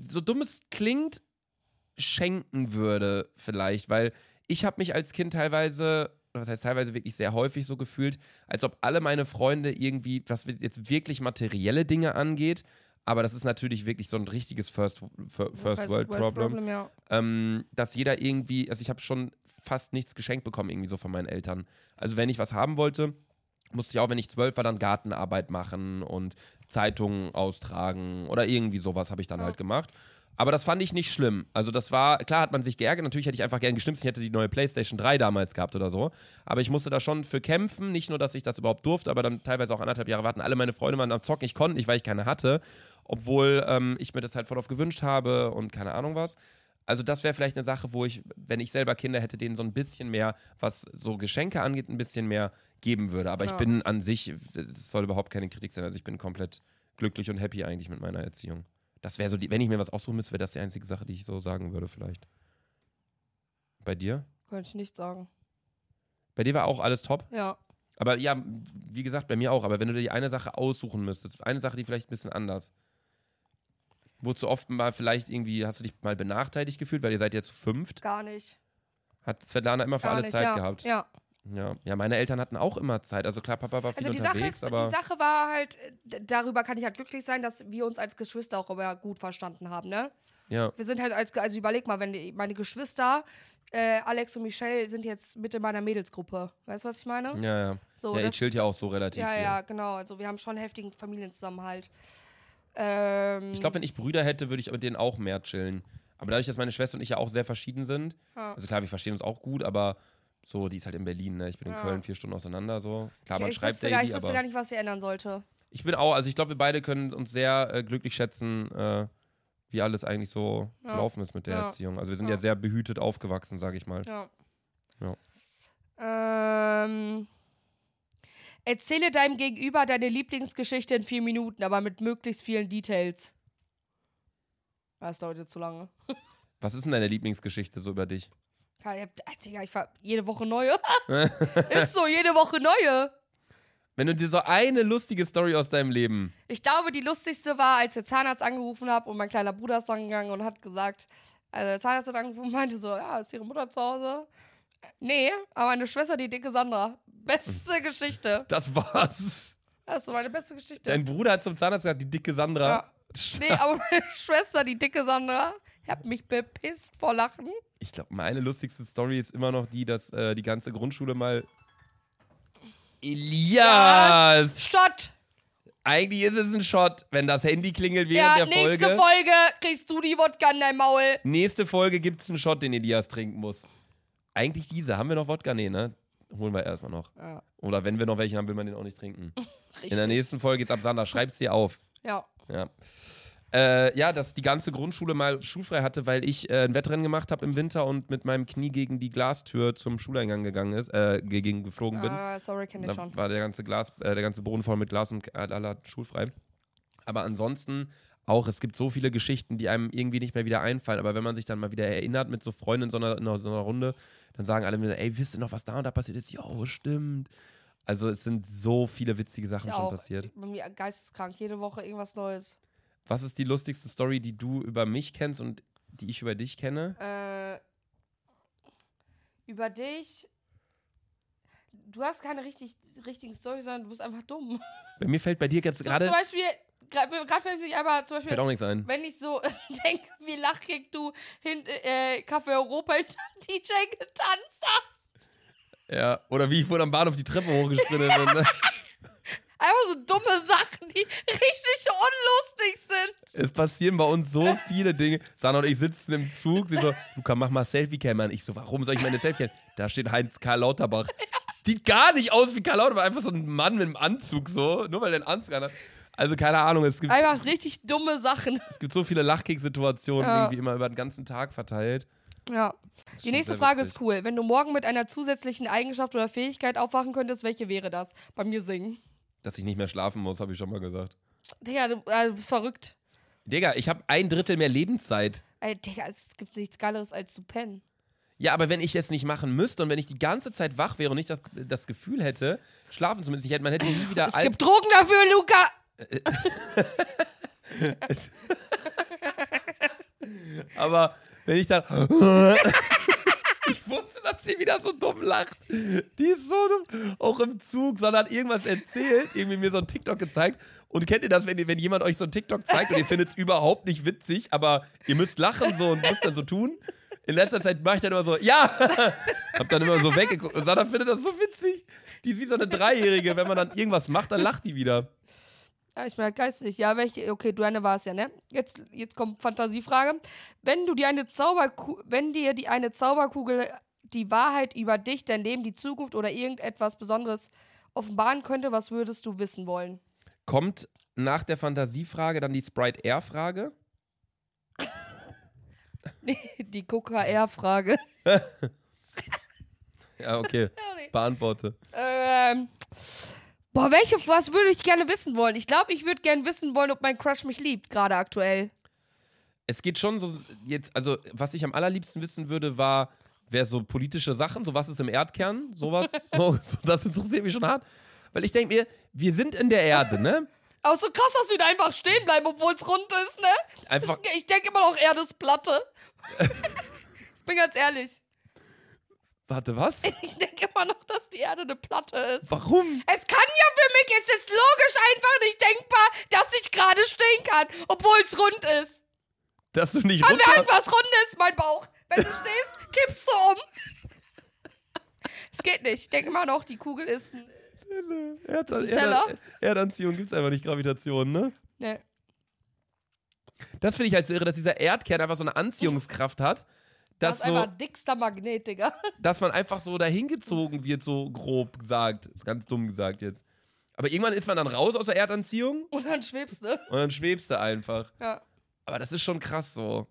so dumm es klingt, schenken würde, vielleicht, weil ich habe mich als Kind teilweise, was heißt teilweise wirklich sehr häufig so gefühlt, als ob alle meine Freunde irgendwie, was jetzt wirklich materielle Dinge angeht, aber das ist natürlich wirklich so ein richtiges First, First, First World, Problem, ja. ähm, dass jeder irgendwie, also ich habe schon fast nichts geschenkt bekommen, irgendwie so von meinen Eltern. Also wenn ich was haben wollte, musste ich auch, wenn ich zwölf war, dann Gartenarbeit machen und Zeitungen austragen oder irgendwie sowas habe ich dann Ja. halt gemacht. Aber das fand ich nicht schlimm. Also das war, klar hat man sich geärgert, natürlich hätte ich einfach gern gestimmt, ich hätte die neue Playstation 3 damals gehabt oder so. Aber ich musste da schon für kämpfen, nicht nur, dass ich das überhaupt durfte, aber dann teilweise auch anderthalb Jahre warten. Alle meine Freunde waren am Zocken, ich konnte nicht, weil ich keine hatte. Obwohl ähm, ich mir das halt voll auf gewünscht habe und keine Ahnung was. Also das wäre vielleicht eine Sache, wo ich, wenn ich selber Kinder hätte, denen so ein bisschen mehr, was so Geschenke angeht, ein bisschen mehr geben würde. Aber ich Ja. bin an sich, es soll überhaupt keine Kritik sein. Also ich bin komplett glücklich und happy eigentlich mit meiner Erziehung. Das wäre so, die, wenn ich mir was aussuchen müsste, wäre das die einzige Sache, die ich so sagen würde vielleicht. Bei dir? Könnte ich nicht sagen. Bei dir war auch alles top. Ja. Aber ja, wie gesagt, bei mir auch. Aber wenn du dir die eine Sache aussuchen müsstest, eine Sache, die vielleicht ein bisschen anders. Wurdest du oft mal vielleicht irgendwie, hast du dich mal benachteiligt gefühlt, weil ihr seid ja zu fünft? Gar nicht. Hat Svetlana immer für Gar alle nicht, Zeit ja. gehabt? Ja. Ja. ja, meine Eltern hatten auch immer Zeit. Also klar, Papa war viel Also die Sache, unterwegs, ist, aber die Sache war halt, darüber kann ich halt glücklich sein, dass wir uns als Geschwister auch immer gut verstanden haben, ne? ja, Wir sind halt als, also überleg mal, wenn die, meine Geschwister, äh, Alex und Michelle, sind jetzt mit in meiner Mädelsgruppe. Weißt du, was ich meine? ja, ja. So, ja, ihr chillt ja auch so relativ Ja, viel. ja, genau. Also wir haben schon heftigen Familienzusammenhalt. Ähm, Ich glaube, wenn ich Brüder hätte, würde ich mit denen auch mehr chillen. Aber dadurch, dass meine Schwester und ich ja auch sehr verschieden sind, Ja. also klar, wir verstehen uns auch gut, aber so, die ist halt in Berlin, ne? Ich bin in Ja. Köln vier Stunden auseinander, so. Klar, ich, man schreibt wusste gar, ich daily, wusste gar nicht, was sie ändern sollte. ich bin auch, also ich glaube, wir beide können uns sehr äh, glücklich schätzen, äh, wie alles eigentlich so Ja. gelaufen ist mit der Ja. Erziehung. Also wir sind Ja. ja sehr behütet aufgewachsen, sage ich mal. Ja. Ja. Ähm, erzähle deinem Gegenüber deine Lieblingsgeschichte in vier Minuten, aber mit möglichst vielen Details. Das dauert jetzt zu lange. <laughs> Was ist denn deine Lieblingsgeschichte so über dich? Ja, ich war jede Woche neue. <laughs> Ist so, jede Woche neue. Wenn du dir so eine lustige Story aus deinem Leben. Ich glaube, die lustigste war, als der Zahnarzt angerufen hat und mein kleiner Bruder ist dann gegangen und hat gesagt, also der Zahnarzt hat angerufen und meinte so, ja, ist ihre Mutter zu Hause? Nee, aber meine Schwester, die dicke Sandra. Beste Geschichte. Das war's. Das ist so meine beste Geschichte. Dein Bruder hat zum Zahnarzt gesagt, die dicke Sandra. Ja. <laughs> Nee, aber meine Schwester, die dicke Sandra, hat mich bepisst vor Lachen. Ich glaube, meine lustigste Story ist immer noch die, dass äh, die ganze Grundschule mal. Elias! Shot! Eigentlich ist es ein Shot, wenn das Handy klingelt Ja, während der nächste Folge. Folge kriegst du die Wodka in dein Maul. Nächste Folge gibt es einen Shot, den Elias trinken muss. Eigentlich diese. Haben wir noch Wodka? Nee, ne? holen wir erstmal noch. Ja, Oder wenn wir noch welche haben, will man den auch nicht trinken. richtig. <laughs> In der nächsten Folge geht's ab Sander. Schreib's dir auf. Ja. Ja. Äh, ja, dass die ganze Grundschule mal schulfrei hatte, weil ich äh, ein Wettrennen gemacht habe im Winter und mit meinem Knie gegen die Glastür zum Schuleingang gegangen ist, äh, gegen geflogen bin. Ah, sorry, kenne ich schon. war der ganze Glas, äh, der ganze Boden voll mit Glas und aller schulfrei. Aber ansonsten auch, es gibt so viele Geschichten, die einem irgendwie nicht mehr wieder einfallen. Aber wenn man sich dann mal wieder erinnert mit so Freunden in so einer, in so einer Runde, dann sagen alle wieder, ey, wisst ihr noch, was da und da passiert ist? Jo, stimmt. Also es sind so viele witzige Sachen Ich schon auch. passiert. Bei mir geisteskrank. Jede Woche irgendwas Neues. Was ist die lustigste Story, die du über mich kennst und die ich über dich kenne? Äh, über dich. Du hast keine richtig, richtigen Storys, sondern du bist einfach dumm. Bei mir fällt bei dir jetzt gerade zum Beispiel, gerade fällt mir aber zum Beispiel, fällt auch nichts ein. wenn ich so <laughs> denke, wie lachig du hin, äh, Café Europa hinterm DJ getanzt hast. Ja, oder wie ich vorhin am Bahnhof die Treppe hochgesprintet bin. Ne? <laughs> Einfach so dumme Sachen, die richtig unlustig sind. Es passieren bei uns so viele Dinge. Sana und ich sitzen im Zug. Sie so, Luca, mach mal Selfie-Cam an. Ich so, warum soll ich meine Selfie-Cam? Da steht Heinz Karl Lauterbach. <laughs> Sieht gar nicht aus wie Karl Lauterbach. Einfach so ein Mann mit einem Anzug so. Nur weil der einen Anzug anhat. Also keine Ahnung, es gibt, Einfach richtig dumme Sachen. es gibt so viele Lachkick-Situationen Ja. irgendwie immer über den ganzen Tag verteilt. Ja. Die nächste Frage witzig. ist cool. Wenn du morgen mit einer zusätzlichen Eigenschaft oder Fähigkeit aufwachen könntest, welche wäre das? Bei mir singen. Dass ich nicht mehr schlafen muss, habe ich schon mal gesagt. Digga, du, äh, verrückt. Digga, ich habe ein Drittel mehr Lebenszeit. Ey, Digga, es gibt nichts Geileres als zu pennen. Ja, aber wenn ich es nicht machen müsste und wenn ich die ganze Zeit wach wäre und nicht das, das Gefühl hätte, schlafen zumindest nicht hätte, man hätte nie wieder Es Al- gibt Drogen dafür, Luca! <laughs> Aber wenn ich dann. <laughs> ich wusste, dass sie wieder so dumm lacht. Die ist so dumm. Auch im Zug, sondern hat irgendwas erzählt, irgendwie mir so ein TikTok gezeigt. Und kennt ihr das, wenn, wenn jemand euch so ein TikTok zeigt und ihr findet es überhaupt nicht witzig, aber ihr müsst lachen so und müsst dann so tun? In letzter Zeit mache ich dann immer so, ja! <laughs> Hab dann immer so weggeguckt. Und Sana findet das so witzig. Die ist wie so eine Dreijährige. Wenn man dann irgendwas macht, dann lacht die wieder. Ja, ich bin halt geistig. Ja, welche, okay, du eine war es ja, ne? Jetzt, jetzt kommt Fantasiefrage. Wenn du dir eine Zauberkugel, wenn dir die eine Zauberkugel die Wahrheit über dich, dein Leben, die Zukunft oder irgendetwas Besonderes offenbaren könnte, was würdest du wissen wollen? Kommt nach der Fantasiefrage dann die Sprite Air-Frage? <laughs> Die KKR-Frage. <laughs> Ja, okay. <laughs> Beantworte. ähm, boah, welche, was würde ich gerne wissen wollen? Ich glaube, ich würde gerne wissen wollen, ob mein Crush mich liebt, gerade aktuell. Es geht schon so jetzt, also was ich am allerliebsten wissen würde, war, wäre so politische Sachen, so was ist im Erdkern, sowas, <laughs> so, so, das interessiert mich schon hart. Weil ich denke mir, wir sind in der Erde, ne? <laughs> Auch so krass, dass wir da einfach stehen bleiben, obwohl es rund ist, ne? Einfach, Das, ich denke immer noch Erde ist Platte. <laughs> ich bin ganz ehrlich. Warte, was? <laughs> Ich denke immer noch, dass die Erde eine Platte ist. Warum? Es kann ja für mich, es ist logisch einfach nicht denkbar, dass ich gerade stehen kann, obwohl es rund ist. Dass du nicht Kann mir runter... irgendwas Rundes, mein Bauch. Wenn du stehst, <laughs> kippst du um. Es geht nicht. Ich denke immer noch, die Kugel ist ein. Erd ein Teller. Erd Erdanziehung gibt es einfach nicht, Gravitation, ne? Ne. Das finde ich halt so irre, dass dieser Erdkern einfach so eine Anziehungskraft hat, Das dass, ist einfach so, dickster Magnet, Digga. <laughs> dass man einfach so dahin gezogen wird, so grob gesagt. Ist ganz dumm gesagt jetzt. Aber irgendwann ist man dann raus aus der Erdanziehung Und dann schwebst du. und dann schwebst du einfach. Ja. Aber das ist schon krass so.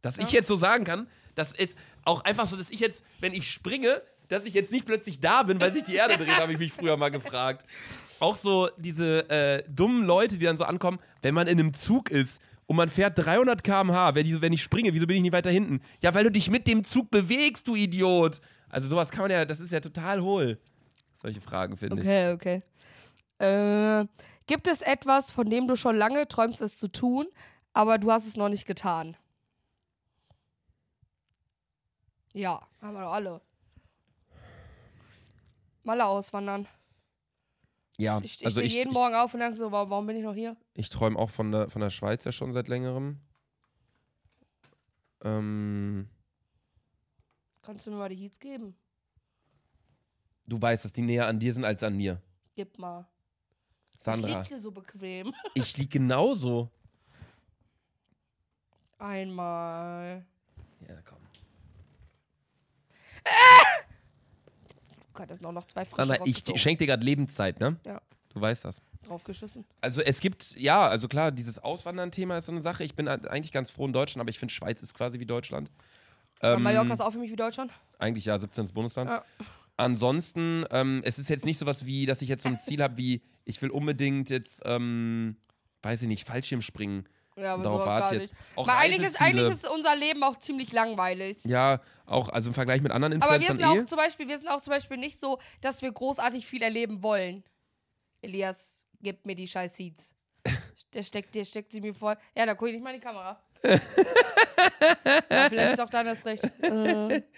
Dass Ja. ich jetzt so sagen kann, das ist auch einfach so, dass ich jetzt, wenn ich springe, dass ich jetzt nicht plötzlich da bin, weil sich die Erde dreht, habe ich mich früher mal gefragt. Auch so diese äh, dummen Leute, die dann so ankommen, wenn man in einem Zug ist und man fährt 300 km/h, wenn, ich springe, wieso bin ich nicht weiter hinten? Ja, weil du dich mit dem Zug bewegst, du Idiot. Also sowas kann man ja, das ist ja total hohl. Solche Fragen finde ich. Okay, okay. Äh, gibt es etwas, von dem du schon lange träumst, es zu tun, aber du hast es noch nicht getan? Ja, haben wir doch alle. Malle auswandern. Ja, Ich, ich also stehe ich, jeden ich, Morgen auf und denke so, warum, bin ich noch hier? ich träume auch von der, von der Schweiz ja schon seit längerem. Ähm, Kannst du mir mal die Heats geben? du weißt, dass die näher an dir sind als an mir. Gib mal. Ich Sandra, lieg hier so bequem. <laughs> ich lieg genauso. Einmal. Ja, komm. Hattest auch noch zwei frische Sandra, ich rausgezogen. schenke dir gerade Lebenszeit, ne? Ja. Du weißt das. draufgeschissen. Also es gibt, ja, also klar, dieses Auswandern-Thema ist so eine Sache. Ich bin eigentlich ganz froh in Deutschland, aber ich finde, Schweiz ist quasi wie Deutschland. Ähm, Mallorca ist auch für mich wie Deutschland. Eigentlich ja, 17. Bundesland. Ja. Ansonsten, ähm, es ist jetzt nicht sowas wie, dass ich jetzt so ein Ziel habe, wie ich will unbedingt jetzt, ähm, weiß ich nicht, Fallschirmspringen. Ja, aber Darauf sowas warte ich jetzt. Auch Weil eigentlich ist, Reiseziele. eigentlich ist unser Leben auch ziemlich langweilig. Ja, auch, also im Vergleich mit anderen Aber wir Influencern sind eh. auch zum Beispiel, wir sind auch zum Beispiel nicht so, dass wir großartig viel erleben wollen. Elias, gib mir die scheiß Seeds. Der steckt, der steckt sie mir voll. Ja, da gucke ich nicht mal in die Kamera. ja, vielleicht doch, dann hast recht. Äh, <laughs>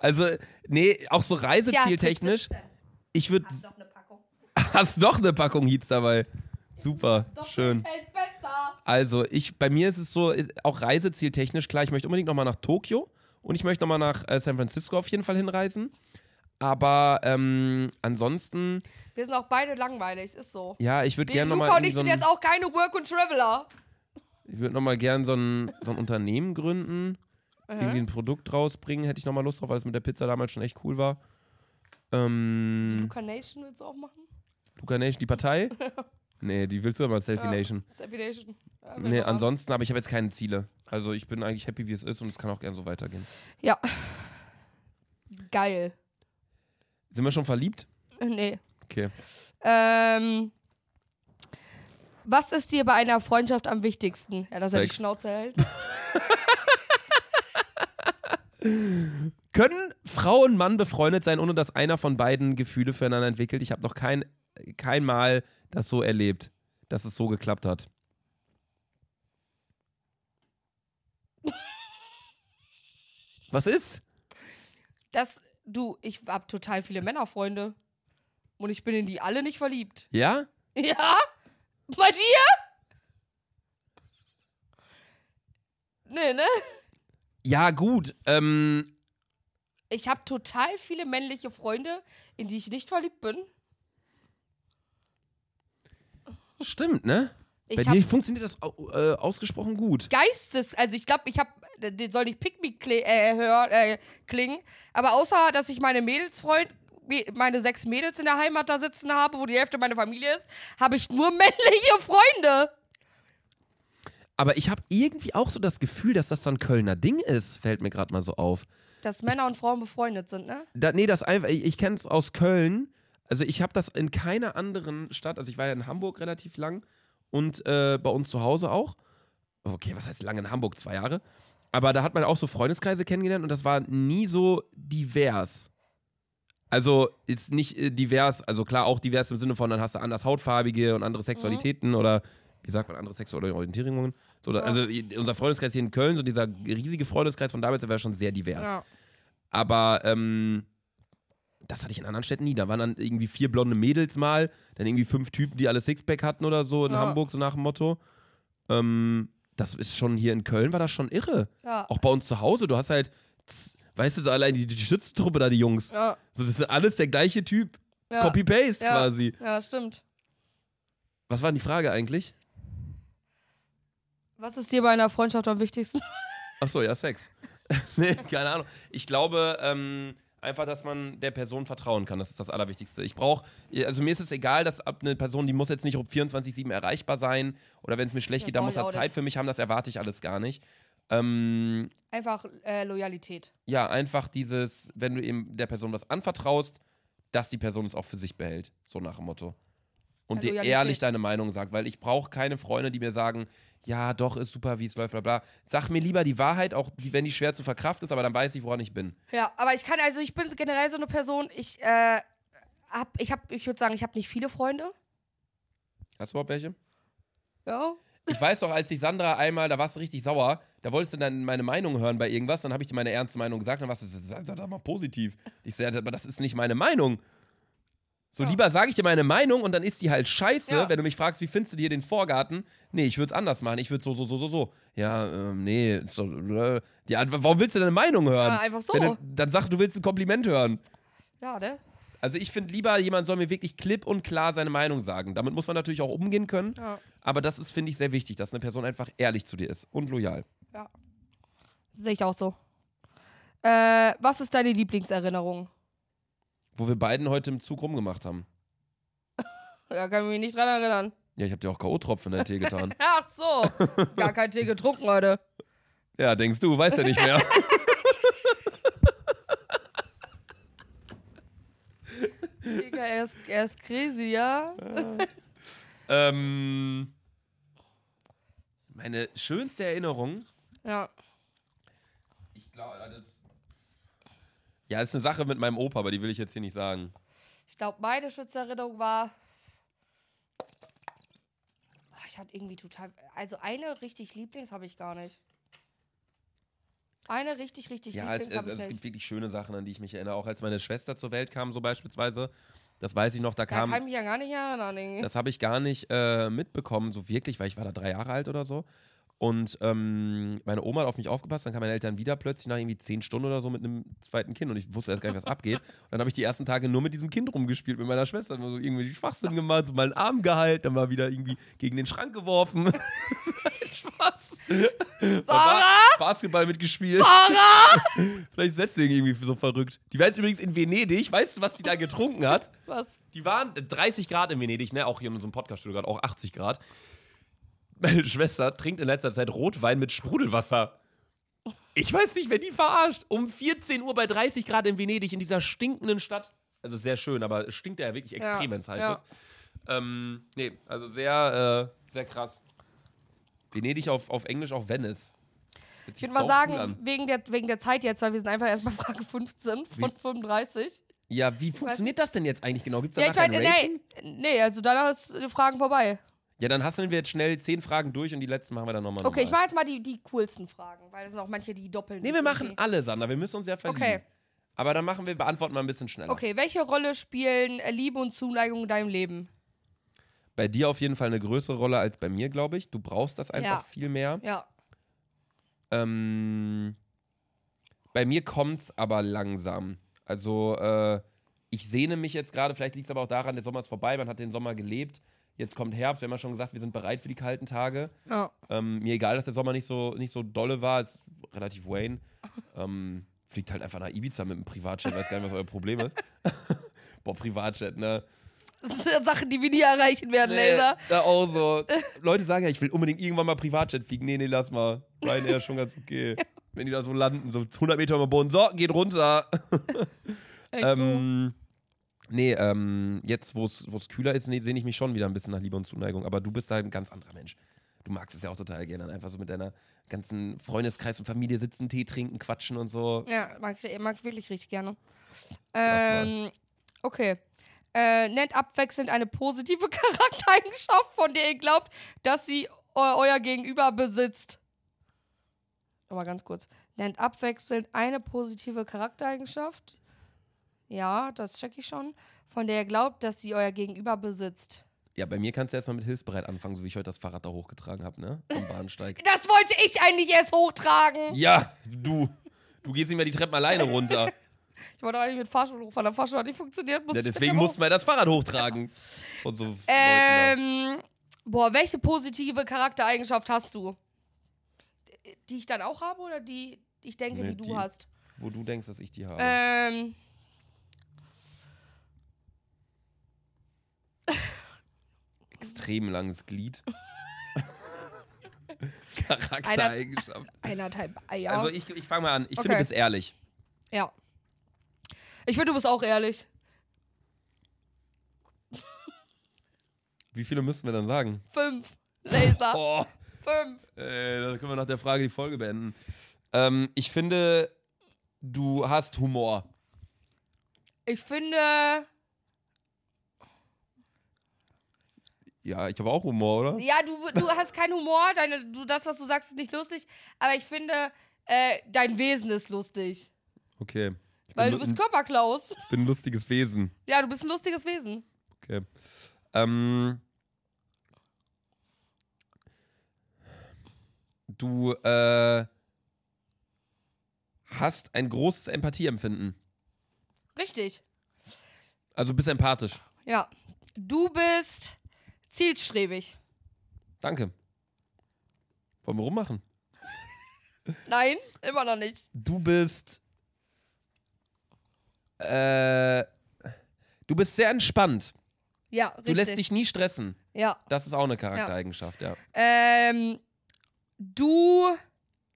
Also, nee, auch so reisezieltechnisch. Tipp 17. Ich würde. Hast noch eine Packung. <laughs> Hast noch eine Packung Heats dabei. Super, schön. besser. Also, ich, bei mir ist es so, auch reisezieltechnisch, klar, ich möchte unbedingt nochmal nach Tokio und ich möchte nochmal nach äh, San Francisco auf jeden Fall hinreisen. Aber ähm, ansonsten, Wir sind auch beide langweilig, ist so. ja, ich würde gerne Luca nochmal und ich so sind jetzt auch keine Work- und Traveler. ich würde noch mal gern so ein, so ein Unternehmen gründen, irgendwie ein Produkt rausbringen, hätte ich nochmal Lust drauf, weil es mit der Pizza damals schon echt cool war. Ähm, Luca Nation willst du auch machen? Luca Nation, die Partei? <laughs> nee, die willst du aber Selfie Ja. Nation. Selfie Nation. Ja, Nee, ansonsten, aber ich habe jetzt keine Ziele. Also ich bin eigentlich happy, wie es ist und es kann auch gern so weitergehen. Ja. Geil. Sind wir schon verliebt? Nee. Okay. Ähm, was ist dir bei einer Freundschaft am wichtigsten? Ja, dass er die Sex. Schnauze hält. <laughs> Können Frau und Mann befreundet sein, ohne dass einer von beiden Gefühle füreinander entwickelt? Ich habe noch kein, kein Mal das so erlebt, dass es so geklappt hat. <laughs> Was ist? Das, du, ich hab total viele Männerfreunde. Und ich bin in die alle nicht verliebt. Ja? Ja? Bei dir? Nee, ne? Ja, gut. Ähm, Ich habe total viele männliche Freunde, in die ich nicht verliebt bin. Stimmt, ne? Ich Bei dir funktioniert das äh, ausgesprochen gut. Geistes, also ich glaube, ich habe, den soll nicht Pick Me kli- äh, hör, äh, klingen, aber außer, dass ich meine Mädelsfreund, me- meine sechs Mädels in der Heimat da sitzen habe, wo die Hälfte meine Familie ist, habe ich nur <laughs> männliche Freunde. Aber ich habe irgendwie auch so das Gefühl, dass das so ein Kölner Ding ist, fällt mir gerade mal so auf. Dass Männer und Frauen befreundet sind, ne? Da, nee, das einfach, ich, ich kenne es aus Köln. Also ich habe das in keiner anderen Stadt, also ich war ja in Hamburg relativ lang und äh, bei uns zu Hause auch. Okay, was heißt lang in Hamburg? Zwei Jahre. Aber da hat man auch so Freundeskreise kennengelernt und das war nie so divers. Also ist nicht äh, divers, also klar auch divers im Sinne von, dann hast du anders Hautfarbige und andere Sexualitäten oder wie sagt man, andere sexuelle Orientierungen. So, Ja. Also unser Freundeskreis hier in Köln, so dieser riesige Freundeskreis von damals, der war schon sehr divers. Ja. Aber ähm, das hatte ich in anderen Städten nie. Da waren dann irgendwie vier blonde Mädels mal, dann irgendwie fünf Typen, die alle Sixpack hatten oder so in Ja. Hamburg, so nach dem Motto. Ähm, das ist schon hier in Köln, war das schon irre. Ja. Auch bei uns zu Hause, du hast halt, weißt du, so allein die, die Schützentruppe da, die Jungs. Ja. So, das ist alles der gleiche Typ. Ja. Copy-Paste quasi. ja, stimmt. Was war denn die Frage eigentlich? Was ist dir bei einer Freundschaft am wichtigsten? Achso, ja, Sex. <laughs> nee, keine Ahnung. Ich glaube ähm, einfach, dass man der Person vertrauen kann. Das ist das Allerwichtigste. Ich brauche, also mir ist es egal, dass ab eine Person, die muss jetzt nicht um 24-7 erreichbar sein oder wenn es mir schlecht Ja, geht, dann muss er Zeit für mich haben. Das erwarte ich alles gar nicht. Ähm, Einfach äh, Loyalität. ja, einfach dieses, wenn du eben der Person was anvertraust, dass die Person es auch für sich behält. So nach dem Motto. Und Ja, dir ehrlich deine Meinung sagt, weil ich brauche keine Freunde, die mir sagen, ja, doch, ist super, wie es läuft, bla bla. Sag mir lieber die Wahrheit, auch die, wenn die schwer zu verkraften ist, aber dann weiß ich, woran ich bin. Ja, aber ich kann, also ich bin generell so eine Person, ich, äh, hab, ich hab, ich würde sagen, ich habe nicht viele Freunde. Hast du überhaupt welche? Ja. Ich weiß doch, als ich Sandra einmal, da warst du richtig sauer, da wolltest du dann meine Meinung hören bei irgendwas, dann habe ich dir meine ernste Meinung gesagt, dann warst du, sag doch mal positiv. Ich sage, aber das ist nicht meine Meinung. So, Ja. lieber sage ich dir meine Meinung und dann ist die halt scheiße, Ja. wenn du mich fragst, wie findest du dir den Vorgarten? Nee, ich würde es anders machen. Ich würde so, so, so, so, so. Ja, ähm, nee, ist doch, äh, die Antwort, warum willst du deine Meinung hören? Ja, einfach so. Wenn du, dann sag, du willst ein Kompliment hören. Ja, ne? Also ich finde lieber, jemand soll mir wirklich klipp und klar seine Meinung sagen. Damit muss man natürlich auch umgehen können. Ja. Aber das ist, finde ich, sehr wichtig, dass eine Person einfach ehrlich zu dir ist und loyal. Sehe ich auch so. Äh, was ist deine Lieblingserinnerung? Wo wir beiden heute im Zug rumgemacht haben. <laughs> Da kann ich mich nicht dran erinnern. Ja, ich habe dir auch K.O.-Tropfen in der Tee getan. <laughs> Ach so. Gar kein Tee getrunken heute. ja, denkst du, weißt ja nicht mehr. Digga, er ist, er ist crazy, ja? <laughs> ähm, meine schönste Erinnerung, Ja. ich glaube, das. Ja, das ist eine Sache mit meinem Opa, aber die will ich jetzt hier nicht sagen. Ich glaube, meine Schützerinnerung war. Oh, Ich hatte irgendwie total. Also eine richtig Lieblings habe ich gar nicht. Eine richtig, richtig Ja, es, Lieblings es, habe es ich gibt wirklich schöne Sachen, an die ich mich erinnere. Auch als meine Schwester zur Welt kam, so beispielsweise. Das weiß ich noch, da Da kam. kann ich mich ja gar nicht erinnern. irgendwie. Das habe ich gar nicht äh, mitbekommen, so wirklich, weil ich war da drei Jahre alt oder so. Und ähm, meine Oma hat auf mich aufgepasst, dann kamen meine Eltern wieder plötzlich nach irgendwie zehn Stunden oder so mit einem zweiten Kind und ich wusste erst gar nicht, was abgeht. <laughs> Und dann habe ich die ersten Tage nur mit diesem Kind rumgespielt, mit meiner Schwester. So irgendwie Schwachsinn gemacht, so mal einen Arm gehalten, dann mal wieder irgendwie gegen den Schrank geworfen. <laughs> Spaß. Sarah! Basketball mitgespielt. Sarah! <laughs> Vielleicht setzt sie irgendwie so verrückt. Die war jetzt übrigens in Venedig. Weißt du, was die da getrunken hat? Was? Die waren 30 Grad in Venedig, ne? Auch hier in unserem Podcast-Studio gerade auch 80 Grad. Meine Schwester trinkt in letzter Zeit Rotwein mit Sprudelwasser. Ich weiß nicht, wer die verarscht. Um 14 Uhr bei 30 Grad in Venedig, in dieser stinkenden Stadt. Also sehr schön, aber es stinkt ja wirklich extrem, Ja, wenn es heiß ja. ist. Ähm, nee, also sehr, äh, sehr krass. Venedig auf, auf Englisch auch Venice. Hört Ich würde mal sagen, cool wegen, der, wegen der Zeit jetzt, weil wir sind einfach erst bei <laughs> Frage 15 von 35. Ja, wie funktioniert das denn jetzt eigentlich genau? Gibt es Ja, da ich nachher meine, ein Rating? nee, nee, also danach ist die Fragen vorbei. Ja, dann hasseln wir jetzt schnell 10 Fragen durch und die letzten machen wir dann nochmal Okay, ich normal. mache jetzt mal die, die coolsten Fragen, weil es sind auch manche, die doppeln. Nee, wir machen irgendwie. alle, Sander. Wir müssen uns ja verlieben. Okay. Aber dann machen wir, beantworten wir ein bisschen schneller. Okay, welche Rolle spielen äh, Liebe und Zuneigung in deinem Leben? Bei dir auf jeden Fall eine größere Rolle als bei mir, glaube ich. Du brauchst das einfach Ja. viel mehr. Ja. Ähm, bei mir kommt's aber langsam. Also, äh, ich sehne mich jetzt gerade, vielleicht liegt es aber auch daran, der Sommer ist vorbei, man hat den Sommer gelebt. Jetzt kommt Herbst, wir haben ja schon gesagt, wir sind bereit für die kalten Tage. Ja. Ähm, mir egal, dass der Sommer nicht so, nicht so dolle war, ist relativ Wayne. Ähm, fliegt halt einfach nach Ibiza mit einem Privatjet, weiß gar nicht, was euer Problem ist. <laughs> Boah, Privatjet, ne? Das sind Sachen, die wir nie erreichen werden, Laser. Nee, da auch so. Leute sagen ja, ich will unbedingt irgendwann mal Privatjet fliegen. Nee, nee, lass mal. Ryanair ist schon ganz okay. <laughs> Wenn die da so landen, so 100 Meter über dem Boden. So, geht runter. Echt so. Ähm, nee, ähm, jetzt, wo es kühler ist, nee, sehne ich mich schon wieder ein bisschen nach Liebe und Zuneigung. Aber du bist halt ein ganz anderer Mensch. Du magst es ja auch total gerne. dann Einfach so mit deiner ganzen Freundeskreis und Familie sitzen, Tee trinken, quatschen und so. Ja, mag, mag wirklich richtig gerne. Ähm, okay. Äh, nennt abwechselnd eine positive <laughs> Charaktereigenschaft, von der ihr glaubt, dass sie eu euer Gegenüber besitzt. Aber ganz kurz. Nennt abwechselnd eine positive Charaktereigenschaft. Ja, das check ich schon. Von der ihr glaubt, dass sie euer Gegenüber besitzt. Ja, bei mir kannst du erstmal mit hilfsbereit anfangen, so wie ich heute das Fahrrad da hochgetragen habe, ne? Am Bahnsteig. <laughs> Das wollte ich eigentlich erst hochtragen. ja, du. Du gehst nicht mehr die Treppen alleine runter. <laughs> Ich wollte eigentlich mit Fahrstuhl hochfahren. Der Fahrstuhl hat nicht funktioniert. Ja, deswegen mussten wir das Fahrrad hochtragen. <laughs> Von so Ähm, boah, welche positive Charaktereigenschaft hast du? Die ich dann auch habe oder die ich denke, Nee, die du die. hast? wo du denkst, dass ich die habe. Ähm. Extrem langes Glied. <laughs> Charaktereigenschaft. Eineinhalb Eier. Also ich, ich fange mal an. Ich Okay. finde, du bist ehrlich. ja. Ich finde, du bist auch ehrlich. Wie viele müssten wir dann sagen? Fünf. Laser. Oh, Fünf. äh, da können wir nach der Frage die Folge beenden. Ähm, ich finde, du hast Humor. Ich finde. Ja, ich habe auch Humor, oder? Ja, du, du hast keinen Humor. Deine, du, das, was du sagst, ist nicht lustig. Aber ich finde, äh, dein Wesen ist lustig. Okay. Ich Weil du bist Körperklaus. ich bin ein lustiges Wesen. Ja, du bist ein lustiges Wesen. Okay. Ähm, du äh, hast ein großes Empathieempfinden. Richtig. Also bist empathisch. Ja. Du bist zielstrebig. Danke. Wollen wir rummachen? <laughs> Nein, immer noch nicht. Du bist. Äh. Du bist sehr entspannt. Ja, Du richtig. lässt dich nie stressen. ja. Das ist auch eine Charaktereigenschaft, ja. Ähm, du.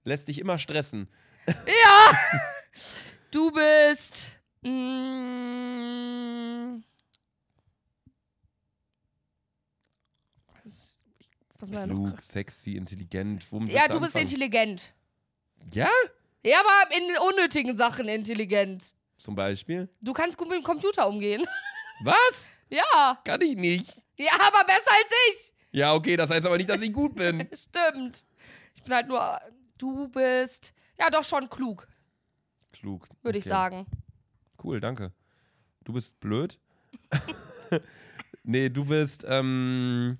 Lässt dich immer stressen. Ja! <laughs> du bist. Mm, was denn da noch? Klug, sexy, intelligent. Womit Ja, du bist anfangen? intelligent. Ja? Ja, aber in unnötigen Sachen intelligent. Zum Beispiel? Du kannst gut mit dem Computer umgehen. <laughs> Was? ja. Kann ich nicht. Ja, aber besser als ich. Ja, okay, das heißt aber nicht, dass ich gut bin. <laughs> Stimmt. Ich bin halt nur. Du bist. Ja, doch schon klug, Klug. würde ich okay. sagen. Cool, danke. Du bist blöd? <laughs> nee, du bist, ähm.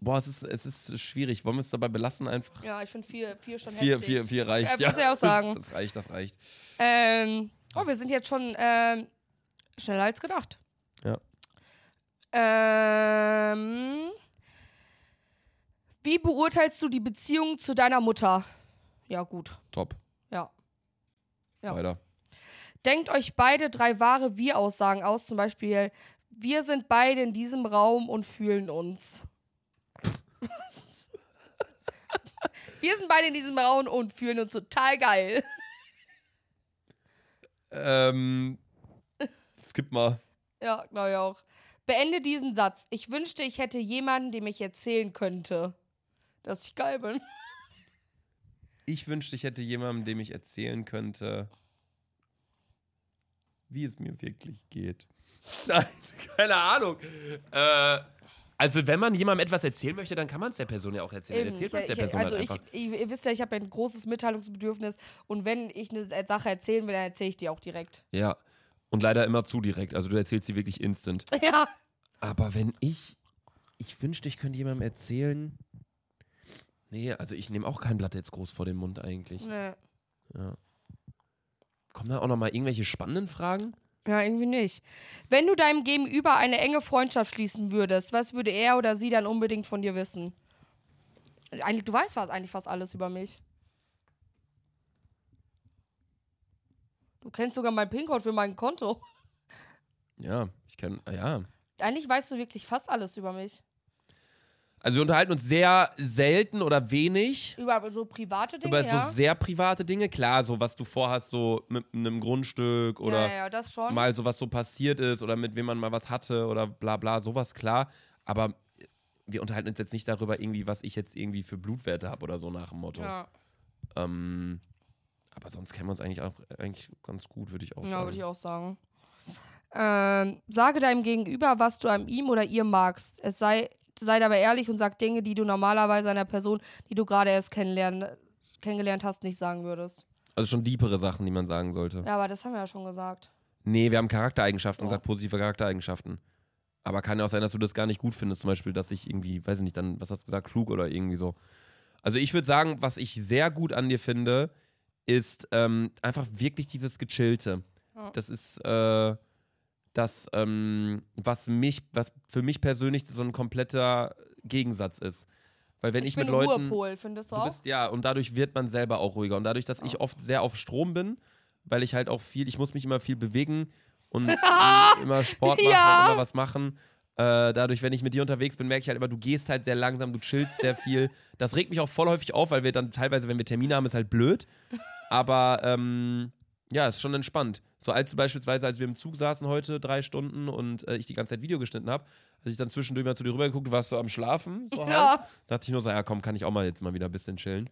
Boah, es ist, es ist schwierig. Wollen wir es dabei belassen einfach? Ja, ich finde vier, vier schon Vier, heftig. vier, vier reicht. Ja, muss ich auch sagen. Das, das reicht, das reicht. Ähm, oh, wir sind jetzt schon ähm, schneller als gedacht. Ja. Ähm, wie beurteilst du die Beziehung zu deiner Mutter? Ja, gut. Top. Ja. Ja. Weiter. Denkt euch beide drei wahre Wir-Aussagen aus, zum Beispiel, wir sind beide in diesem Raum und fühlen uns. Was? <laughs> wir sind beide in diesem Raum und fühlen uns total geil. Ähm. Skip mal. Ja, glaube ich auch. Beende diesen Satz. Ich wünschte, ich hätte jemanden, dem ich erzählen könnte, dass ich geil bin. Ich wünschte, ich hätte jemanden, dem ich erzählen könnte, wie es mir wirklich geht. <laughs> Nein, keine Ahnung. Äh, also, wenn man jemandem etwas erzählen möchte, dann kann man es der Person ja auch erzählen. Eben. erzählt man es der Ich- Person also halt ich, einfach. ich, ihr wisst ja, ich habe ein großes Mitteilungsbedürfnis und wenn ich eine Sache erzählen will, dann erzähle ich die auch direkt. Ja. Und leider immer zu direkt. Also, du erzählst sie wirklich instant. <laughs> Ja. Aber wenn ich. Ich wünschte, ich könnte jemandem erzählen. Nee, also ich nehme auch kein Blatt jetzt groß vor den Mund eigentlich. Nee. Ja. Kommen da auch noch mal irgendwelche spannenden Fragen? Ja, irgendwie nicht. Wenn du deinem Gegenüber eine enge Freundschaft schließen würdest, was würde er oder sie dann unbedingt von dir wissen? Eigentlich, du weißt fast eigentlich fast alles über mich. Du kennst sogar mein PIN-Code für mein Konto. Ja, ich kann. Ja. Eigentlich weißt du wirklich fast alles über mich. Also wir unterhalten uns sehr selten oder wenig Über so private Dinge, über ja. so sehr private Dinge. Klar, so was du vorhast, so mit einem Grundstück oder ja, ja, ja, mal so was so passiert ist oder mit wem man mal was hatte oder bla bla, sowas klar. Aber wir unterhalten uns jetzt nicht darüber irgendwie, was ich jetzt irgendwie für Blutwerte habe oder so nach dem Motto. ja, Ähm, aber sonst kennen wir uns eigentlich auch eigentlich ganz gut, würde ich auch ja sagen. würde ich auch sagen. Ähm, sage deinem Gegenüber, was du an ihm oder ihr magst. Es sei, sei dabei ehrlich und sag Dinge, die du normalerweise einer Person, die du gerade erst kennenlernen, kennengelernt hast, nicht sagen würdest. also schon deepere Sachen, die man sagen sollte. Ja, aber das haben wir ja schon gesagt. Nee, wir haben Charaktereigenschaften und So. sagt positive Charaktereigenschaften. Aber kann ja auch sein, dass du das gar nicht gut findest, zum Beispiel, dass ich irgendwie, weiß ich nicht, dann, was hast du gesagt, klug oder irgendwie so. Also ich würde sagen, was ich sehr gut an dir finde, ist ähm, einfach wirklich dieses Gechillte. Ja. Das ist äh, das, ähm, was mich, was für mich persönlich so ein kompletter Gegensatz ist. Weil wenn ich, ich mit Leuten. Ruhepol, findest du Du auch? bist, ja, und dadurch wird man selber auch ruhiger. Und dadurch, dass ich oft sehr auf Strom bin, weil ich halt auch viel, ich muss mich immer viel bewegen und <laughs> immer Sport machen Ja. und immer was machen. Äh, dadurch, wenn ich mit dir unterwegs bin, merke ich halt immer, du gehst halt sehr langsam, du chillst sehr viel. Das regt mich auch voll häufig auf, weil wir dann teilweise, wenn wir Termine haben, ist halt blöd. Aber ähm, ja, ist schon entspannt. So als du beispielsweise, als wir im Zug saßen heute drei Stunden und äh, ich die ganze Zeit Video geschnitten habe, als ich dann zwischendurch mal zu dir rübergeguckt, warst du am Schlafen. So. Ja. Dachte ich nur so, ja komm, kann ich auch mal jetzt mal wieder ein bisschen chillen.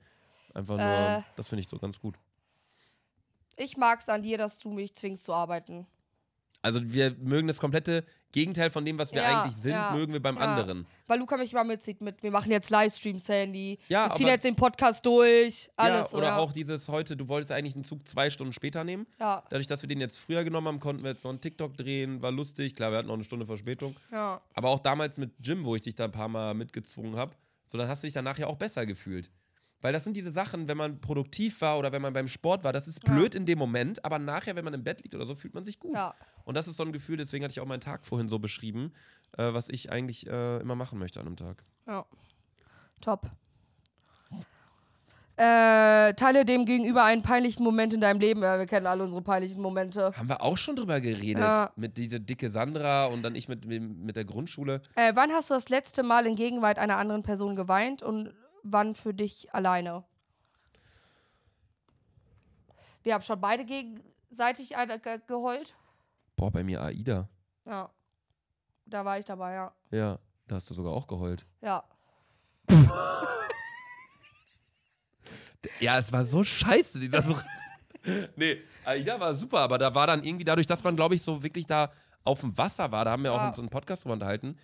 Einfach nur, Äh. das finde ich so ganz gut. Ich mag's an dir, dass du mich zwingst zu arbeiten. Also wir mögen das komplette Gegenteil von dem, was wir Ja, eigentlich sind, ja, mögen wir beim ja. anderen. Weil Luca mich mal mitzieht mit, wir machen jetzt Livestreams, Handy. Ja, wir ziehen jetzt den Podcast durch. Alles ja, oder ja. auch dieses heute, du wolltest eigentlich einen Zug zwei Stunden später nehmen. Ja, Dadurch, dass wir den jetzt früher genommen haben, konnten wir jetzt noch einen TikTok drehen, war lustig. Klar, wir hatten noch eine Stunde Verspätung. ja. Aber auch damals mit Jim, wo ich dich da ein paar Mal mitgezwungen habe, so dann hast du dich danach ja auch besser gefühlt. Weil das sind diese Sachen, wenn man produktiv war oder wenn man beim Sport war, das ist Ja. blöd in dem Moment, aber nachher, wenn man im Bett liegt oder so, fühlt man sich gut. Ja. Und das ist so ein Gefühl, deswegen hatte ich auch meinen Tag vorhin so beschrieben, äh, was ich eigentlich äh, immer machen möchte an einem Tag. Ja. Top. Äh, teile dem gegenüber einen peinlichen Moment in deinem Leben. Ja, wir kennen alle unsere peinlichen Momente. Haben wir auch schon drüber geredet. Ja. Mit dieser dicke Sandra und dann ich mit, mit, mit der Grundschule. Äh, wann hast du das letzte Mal in Gegenwart einer anderen Person geweint und wann für dich alleine? Wir haben schon beide gegenseitig ge geheult. Boah, bei mir Aida. Ja. Da war ich dabei, ja. Ja, da hast du sogar auch geheult. Ja. <laughs> Ja, es war so scheiße, dieser <laughs> so Nee, Aida war super, aber da war dann irgendwie dadurch, dass man, glaube ich, so wirklich da auf dem Wasser war, da haben wir auch Ja. in so einem Podcast drüber unterhalten,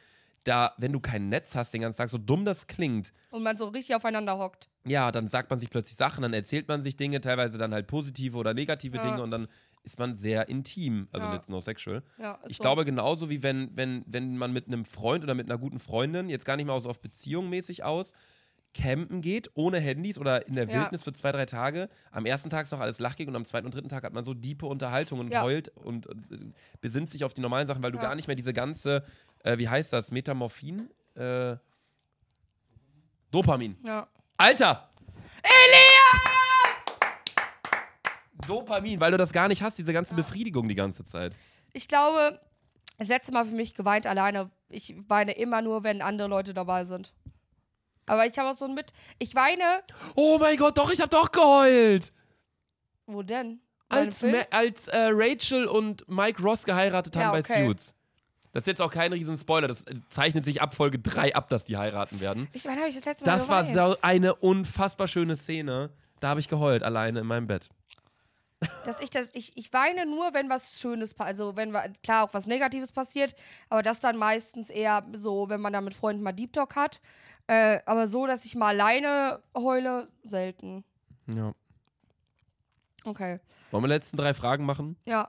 da, wenn du kein Netz hast den ganzen Tag, so dumm das klingt, Und man so richtig aufeinander hockt. ja, dann sagt man sich plötzlich Sachen, dann erzählt man sich Dinge, teilweise dann halt positive oder negative Ja. Dinge und dann ist man sehr intim, also Ja. jetzt no sexual. Ja, Ich so. glaube genauso wie wenn, wenn, wenn man mit einem Freund oder mit einer guten Freundin, jetzt gar nicht mal so auf Beziehung mäßig aus, campen geht, ohne Handys oder in der Ja. Wildnis für zwei, drei Tage. Am ersten Tag ist noch alles lachig und am zweiten und dritten Tag hat man so diepe Unterhaltung und Ja. heult und, und äh, besinnt sich auf die normalen Sachen, weil du Ja. gar nicht mehr diese ganze, äh, wie heißt das, Metamorphin? Äh, Dopamin. Ja. Alter! Elias! Dopamin, weil du das gar nicht hast, diese ganze Befriedigung die ganze Zeit. Ich glaube, das letzte Mal für mich geweint alleine. Ich weine immer nur, wenn andere Leute dabei sind. Aber ich habe auch so ein mit. Ich weine. Oh mein Gott, doch, ich hab doch geheult! Wo denn? Bei Als, als äh, Rachel und Mike Ross geheiratet haben Ja, bei okay. Suits. Das ist jetzt auch kein riesen Spoiler, das äh, zeichnet sich ab Folge 3 ab, dass die heiraten werden. Ich meine, habe ich das letzte Mal Das war so eine unfassbar schöne Szene. Da habe ich geheult, alleine in meinem Bett. dass ich das, ich, ich weine nur, wenn was Schönes passiert. Also wenn klar auch was Negatives passiert, aber das dann meistens eher so, wenn man da mit Freunden mal Deep Talk hat. Äh, aber so, dass ich mal alleine heule, selten. Ja. Okay. Wollen wir die letzten drei Fragen machen? Ja.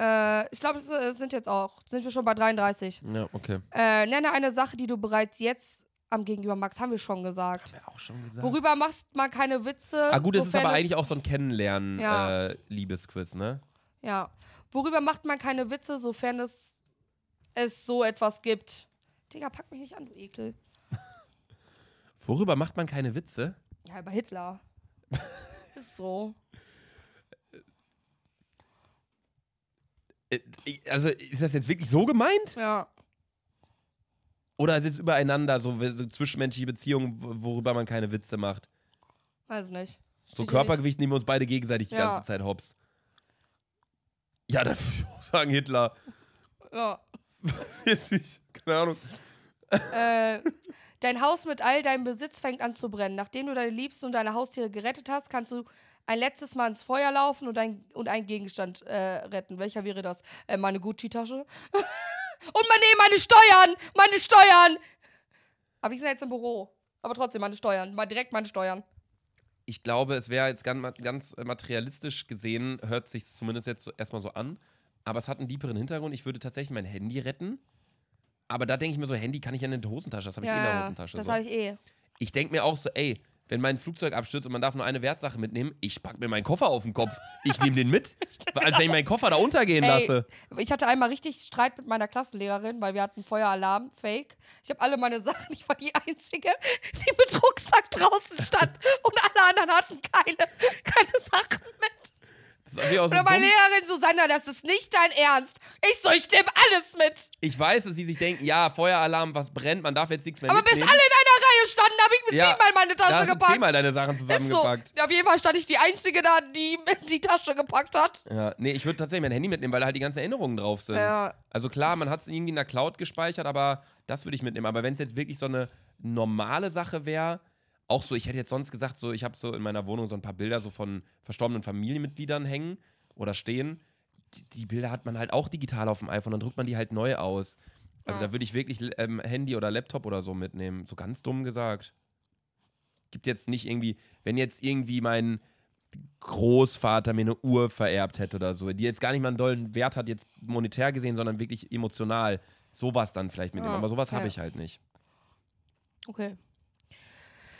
Äh, ich glaube, es äh, sind jetzt auch, sind wir schon bei 33. Ja, okay. Äh, nenne eine Sache, die du bereits jetzt am Gegenüber magst, haben wir schon gesagt. Haben wir auch schon gesagt. Worüber machst man keine Witze? ah, gut, es ist aber eigentlich auch so ein Ja. Kennenlernen-Liebesquiz, ne? Ja. Worüber macht man keine Witze, sofern es, es so etwas gibt? Digga, pack mich nicht an, du Ekel. <laughs> Worüber macht man keine Witze? Ja, über Hitler. <laughs> Ist so. Also, ist das jetzt wirklich so gemeint? Ja. Oder ist es übereinander, so, so zwischenmenschliche Beziehungen, wo- worüber man keine Witze macht? Weiß nicht. So hier Körpergewicht nehmen wir uns beide gegenseitig die Ja. ganze Zeit hops. Ja, dann würde ich auch sagen Hitler. Ja. <laughs> Jetzt nicht, keine Ahnung. äh, dein Haus mit all deinem Besitz fängt an zu brennen. Nachdem du deine Liebsten und deine Haustiere gerettet hast, kannst du ein letztes Mal ins Feuer laufen und, ein, und einen Gegenstand äh, retten. Welcher wäre das? Äh, meine Gucci-Tasche? <laughs> und meine, meine Steuern! Meine Steuern! Aber ich bin jetzt im Büro. Aber trotzdem meine Steuern. Mal direkt meine Steuern. Ich glaube, es wäre jetzt ganz, ganz materialistisch gesehen, hört sich zumindest jetzt so, erstmal so an. Aber es hat einen tieferen Hintergrund. Ich würde tatsächlich mein Handy retten. Aber da denke ich mir so, Handy kann ich ja in der Hosentasche. Das habe ich eh in der Hosentasche. das so. habe ich eh. Ich denke mir auch so, ey, wenn mein Flugzeug abstürzt und man darf nur eine Wertsache mitnehmen, ich pack mir meinen Koffer auf den Kopf. Ich nehme den mit, <laughs> als wenn ich meinen Koffer da untergehen Ey, lasse. Ich hatte einmal richtig Streit mit meiner Klassenlehrerin, weil wir hatten Feueralarm, Fake. Ich habe alle meine <laughs> Sachen, ich war die Einzige, die mit Rucksack draußen stand und alle anderen hatten keine, keine Sachen mit. Oder meine. Lehrerin Susanna, das ist nicht dein Ernst. Ich so, ich nehme alles mit. Ich weiß, dass sie sich denken, ja, Feueralarm, was brennt, man darf jetzt nichts mehr Aber bis alle in mitnehmen. einer Reihe standen, habe ich mit Ja, siebenmal meine da Tasche hast du gepackt. zehnmal deine Sachen ist so. zusammengepackt. Auf jeden Fall stand ich die Einzige da, die <laughs> die Tasche gepackt hat. Ja, nee, ich würde tatsächlich mein Handy mitnehmen, weil da halt die ganzen Erinnerungen drauf sind. Ja. Also klar, man hat es irgendwie in der Cloud gespeichert, aber das würde ich mitnehmen. Aber wenn es jetzt wirklich so eine normale Sache wäre, auch so, ich hätte jetzt sonst gesagt, so, ich habe so in meiner Wohnung so ein paar Bilder so von verstorbenen Familienmitgliedern hängen oder stehen. Die, die Bilder hat man halt auch digital auf dem iPhone, dann drückt man die halt neu aus. Also Ja. da würde ich wirklich ähm, Handy oder Laptop oder so mitnehmen. So ganz dumm gesagt. Gibt jetzt nicht irgendwie, wenn jetzt irgendwie mein Großvater mir eine Uhr vererbt hätte oder so, die jetzt gar nicht mal einen dollen Wert hat, jetzt monetär gesehen, sondern wirklich emotional, sowas dann vielleicht mitnehmen. Ah, Aber sowas okay. habe ich halt nicht. Okay.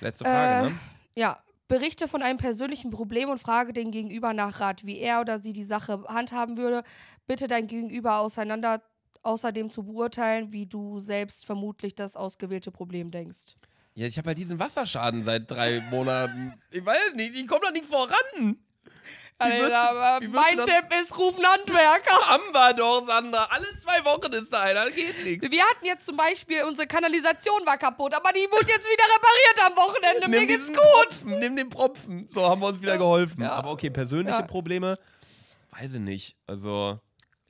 Letzte Frage, Äh, ne? Ja, berichte von einem persönlichen Problem und frage den Gegenüber nach Rat, wie er oder sie die Sache handhaben würde. Bitte dein Gegenüber auseinander, außerdem zu beurteilen, wie du selbst vermutlich das ausgewählte Problem denkst. Ja, ich habe halt diesen Wasserschaden seit drei Monaten. Ich weiß nicht, ich komme da nicht voran. Würdest aber mein Tipp ist, ruf einen Handwerker. <laughs> Haben wir doch, Sandra. Alle zwei Wochen ist da einer, geht nichts. Wir hatten jetzt zum Beispiel, unsere Kanalisation war kaputt, aber die wurde jetzt wieder repariert am Wochenende. Mir geht's gut. Propfen, nimm den Propfen. So haben wir uns wieder geholfen. Ja. Aber okay, persönliche Ja. Probleme, weiß ich nicht. Also,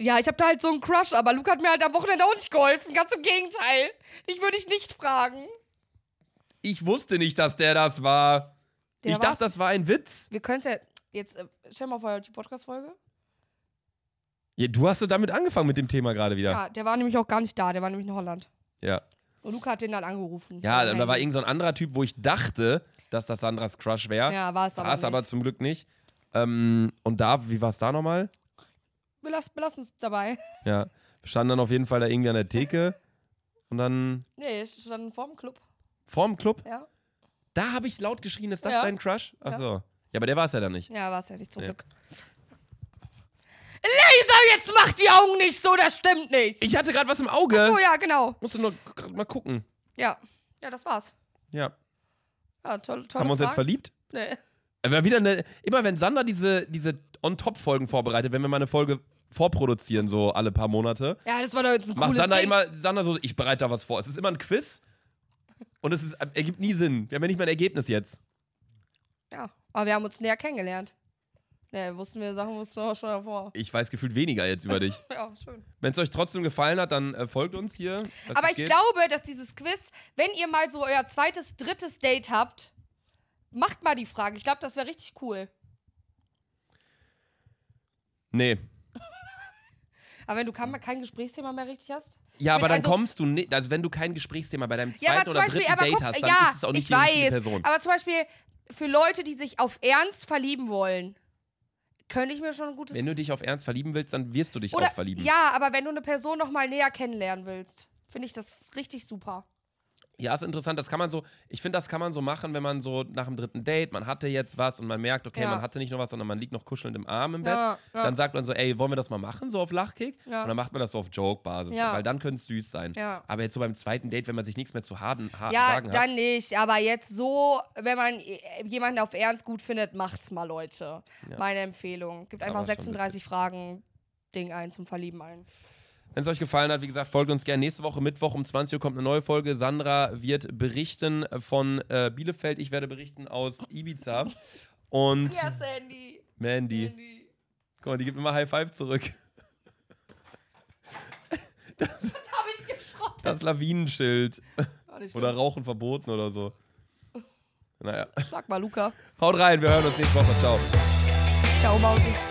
Ja, ich habe da halt so einen Crush, aber Luke hat mir halt am Wochenende auch nicht geholfen. Ganz im Gegenteil. Ich würde dich nicht fragen. ich wusste nicht, dass der das war. Der ich dachte, war's. das war ein Witz. Wir können es ja jetzt, äh, stell mal vor, die Podcast-Folge. Ja, du hast so damit angefangen mit dem Thema gerade wieder. Ja, der war nämlich auch gar nicht da, der war nämlich in Holland. Ja. Und Luca hat den dann angerufen. Ja, Vom da war irgend so ein anderer Typ, wo ich dachte, dass das Sandras Crush wäre. Ja, war es aber War es aber zum Glück nicht. Ähm, und da, wie war es da nochmal? Belass, belassen es dabei. <laughs> Ja. Wir standen dann auf jeden Fall da irgendwie an der Theke. Und dann Nee, ich stand vorm Club. vorm Club. Ja, Da habe ich laut geschrien, ist das Ja. dein Crush? Achso. Ja, aber der war es ja dann nicht. ja war es ja nicht zum Ja. Glück. Laser, jetzt mach die Augen nicht so, das stimmt nicht. Ich hatte gerade was im Auge. Oh ja, genau. Musste nur grad mal gucken. Ja, ja, das war's. Ja. Ja, toll, toll. Haben wir uns jetzt verliebt? Nee. Aber wieder eine, immer wenn Sander diese, diese On-Top-Folgen vorbereitet, wenn wir mal eine Folge vorproduzieren, so alle paar Monate, Ja, das war doch jetzt ein macht cooles Sander Ding. immer, Sander so, ich bereite da was vor. Es ist immer ein Quiz und es ist, ergibt nie Sinn. Wir haben ja nicht mal ein Ergebnis jetzt. Ja, aber wir haben uns näher kennengelernt. Nee, wussten wir Sachen, wussten wir auch schon davor. Ich weiß gefühlt weniger jetzt über dich. <laughs> Ja, schön. Wenn es euch trotzdem gefallen hat, dann äh, folgt uns hier. Aber ich geht. glaube, dass dieses Quiz, wenn ihr mal so euer zweites, drittes Date habt, macht mal die Frage. Ich glaube, das wäre richtig cool. Nee. Aber wenn du kein, Gesprächsthema mehr richtig hast. Ja, aber dann also- kommst du nicht, also wenn du kein Gesprächsthema bei deinem Ja, zweiten zum oder Beispiel, dritten aber Date guck, hast, dann ja, ist es auch nicht ich die richtige weiß. Person. Aber zum Beispiel für Leute, die sich auf Ernst verlieben wollen, könnte ich mir schon ein gutes Wenn du dich auf Ernst verlieben willst, dann wirst du dich Oder, auch verlieben. Ja, aber wenn du eine Person noch mal näher kennenlernen willst, finde ich das richtig super. Ja, ist interessant. Das kann man so, ich finde, das kann man so machen, wenn man so nach dem dritten Date, man hatte jetzt was und man merkt, okay, Ja. man hatte nicht nur was, sondern man liegt noch kuschelnd im Arm im Bett. Ja, ja. Dann sagt man so, ey, wollen wir das mal machen, so auf Lachkick? Ja. Und dann macht man das so auf Joke-Basis, Ja. weil dann könnte es süß sein. Ja. Aber jetzt so beim zweiten Date, wenn man sich nichts mehr zu harden, ha Ja, sagen hat. dann nicht. Aber jetzt so, wenn man äh, jemanden auf Ernst gut findet, macht's mal, Leute. Meine Empfehlung. Gibt einfach Aber schon 36 Fragen Ding ein zum Verlieben ein. Wenn es euch gefallen hat, wie gesagt, folgt uns gerne. Nächste Woche Mittwoch um 20 Uhr kommt eine neue Folge. Sandra wird berichten von äh, Bielefeld. Ich werde berichten aus Ibiza. Und Ja, Sandy. Mandy. Sandy. Guck mal, die gibt immer High Five zurück. <laughs> Das <laughs> habe ich geschrottet. Das Lawinenschild. Oder. Rauchen verboten oder so. Naja. Schlag mal, Luca. Haut rein, wir hören uns nächste Woche. Ciao. Ciao, Mausi.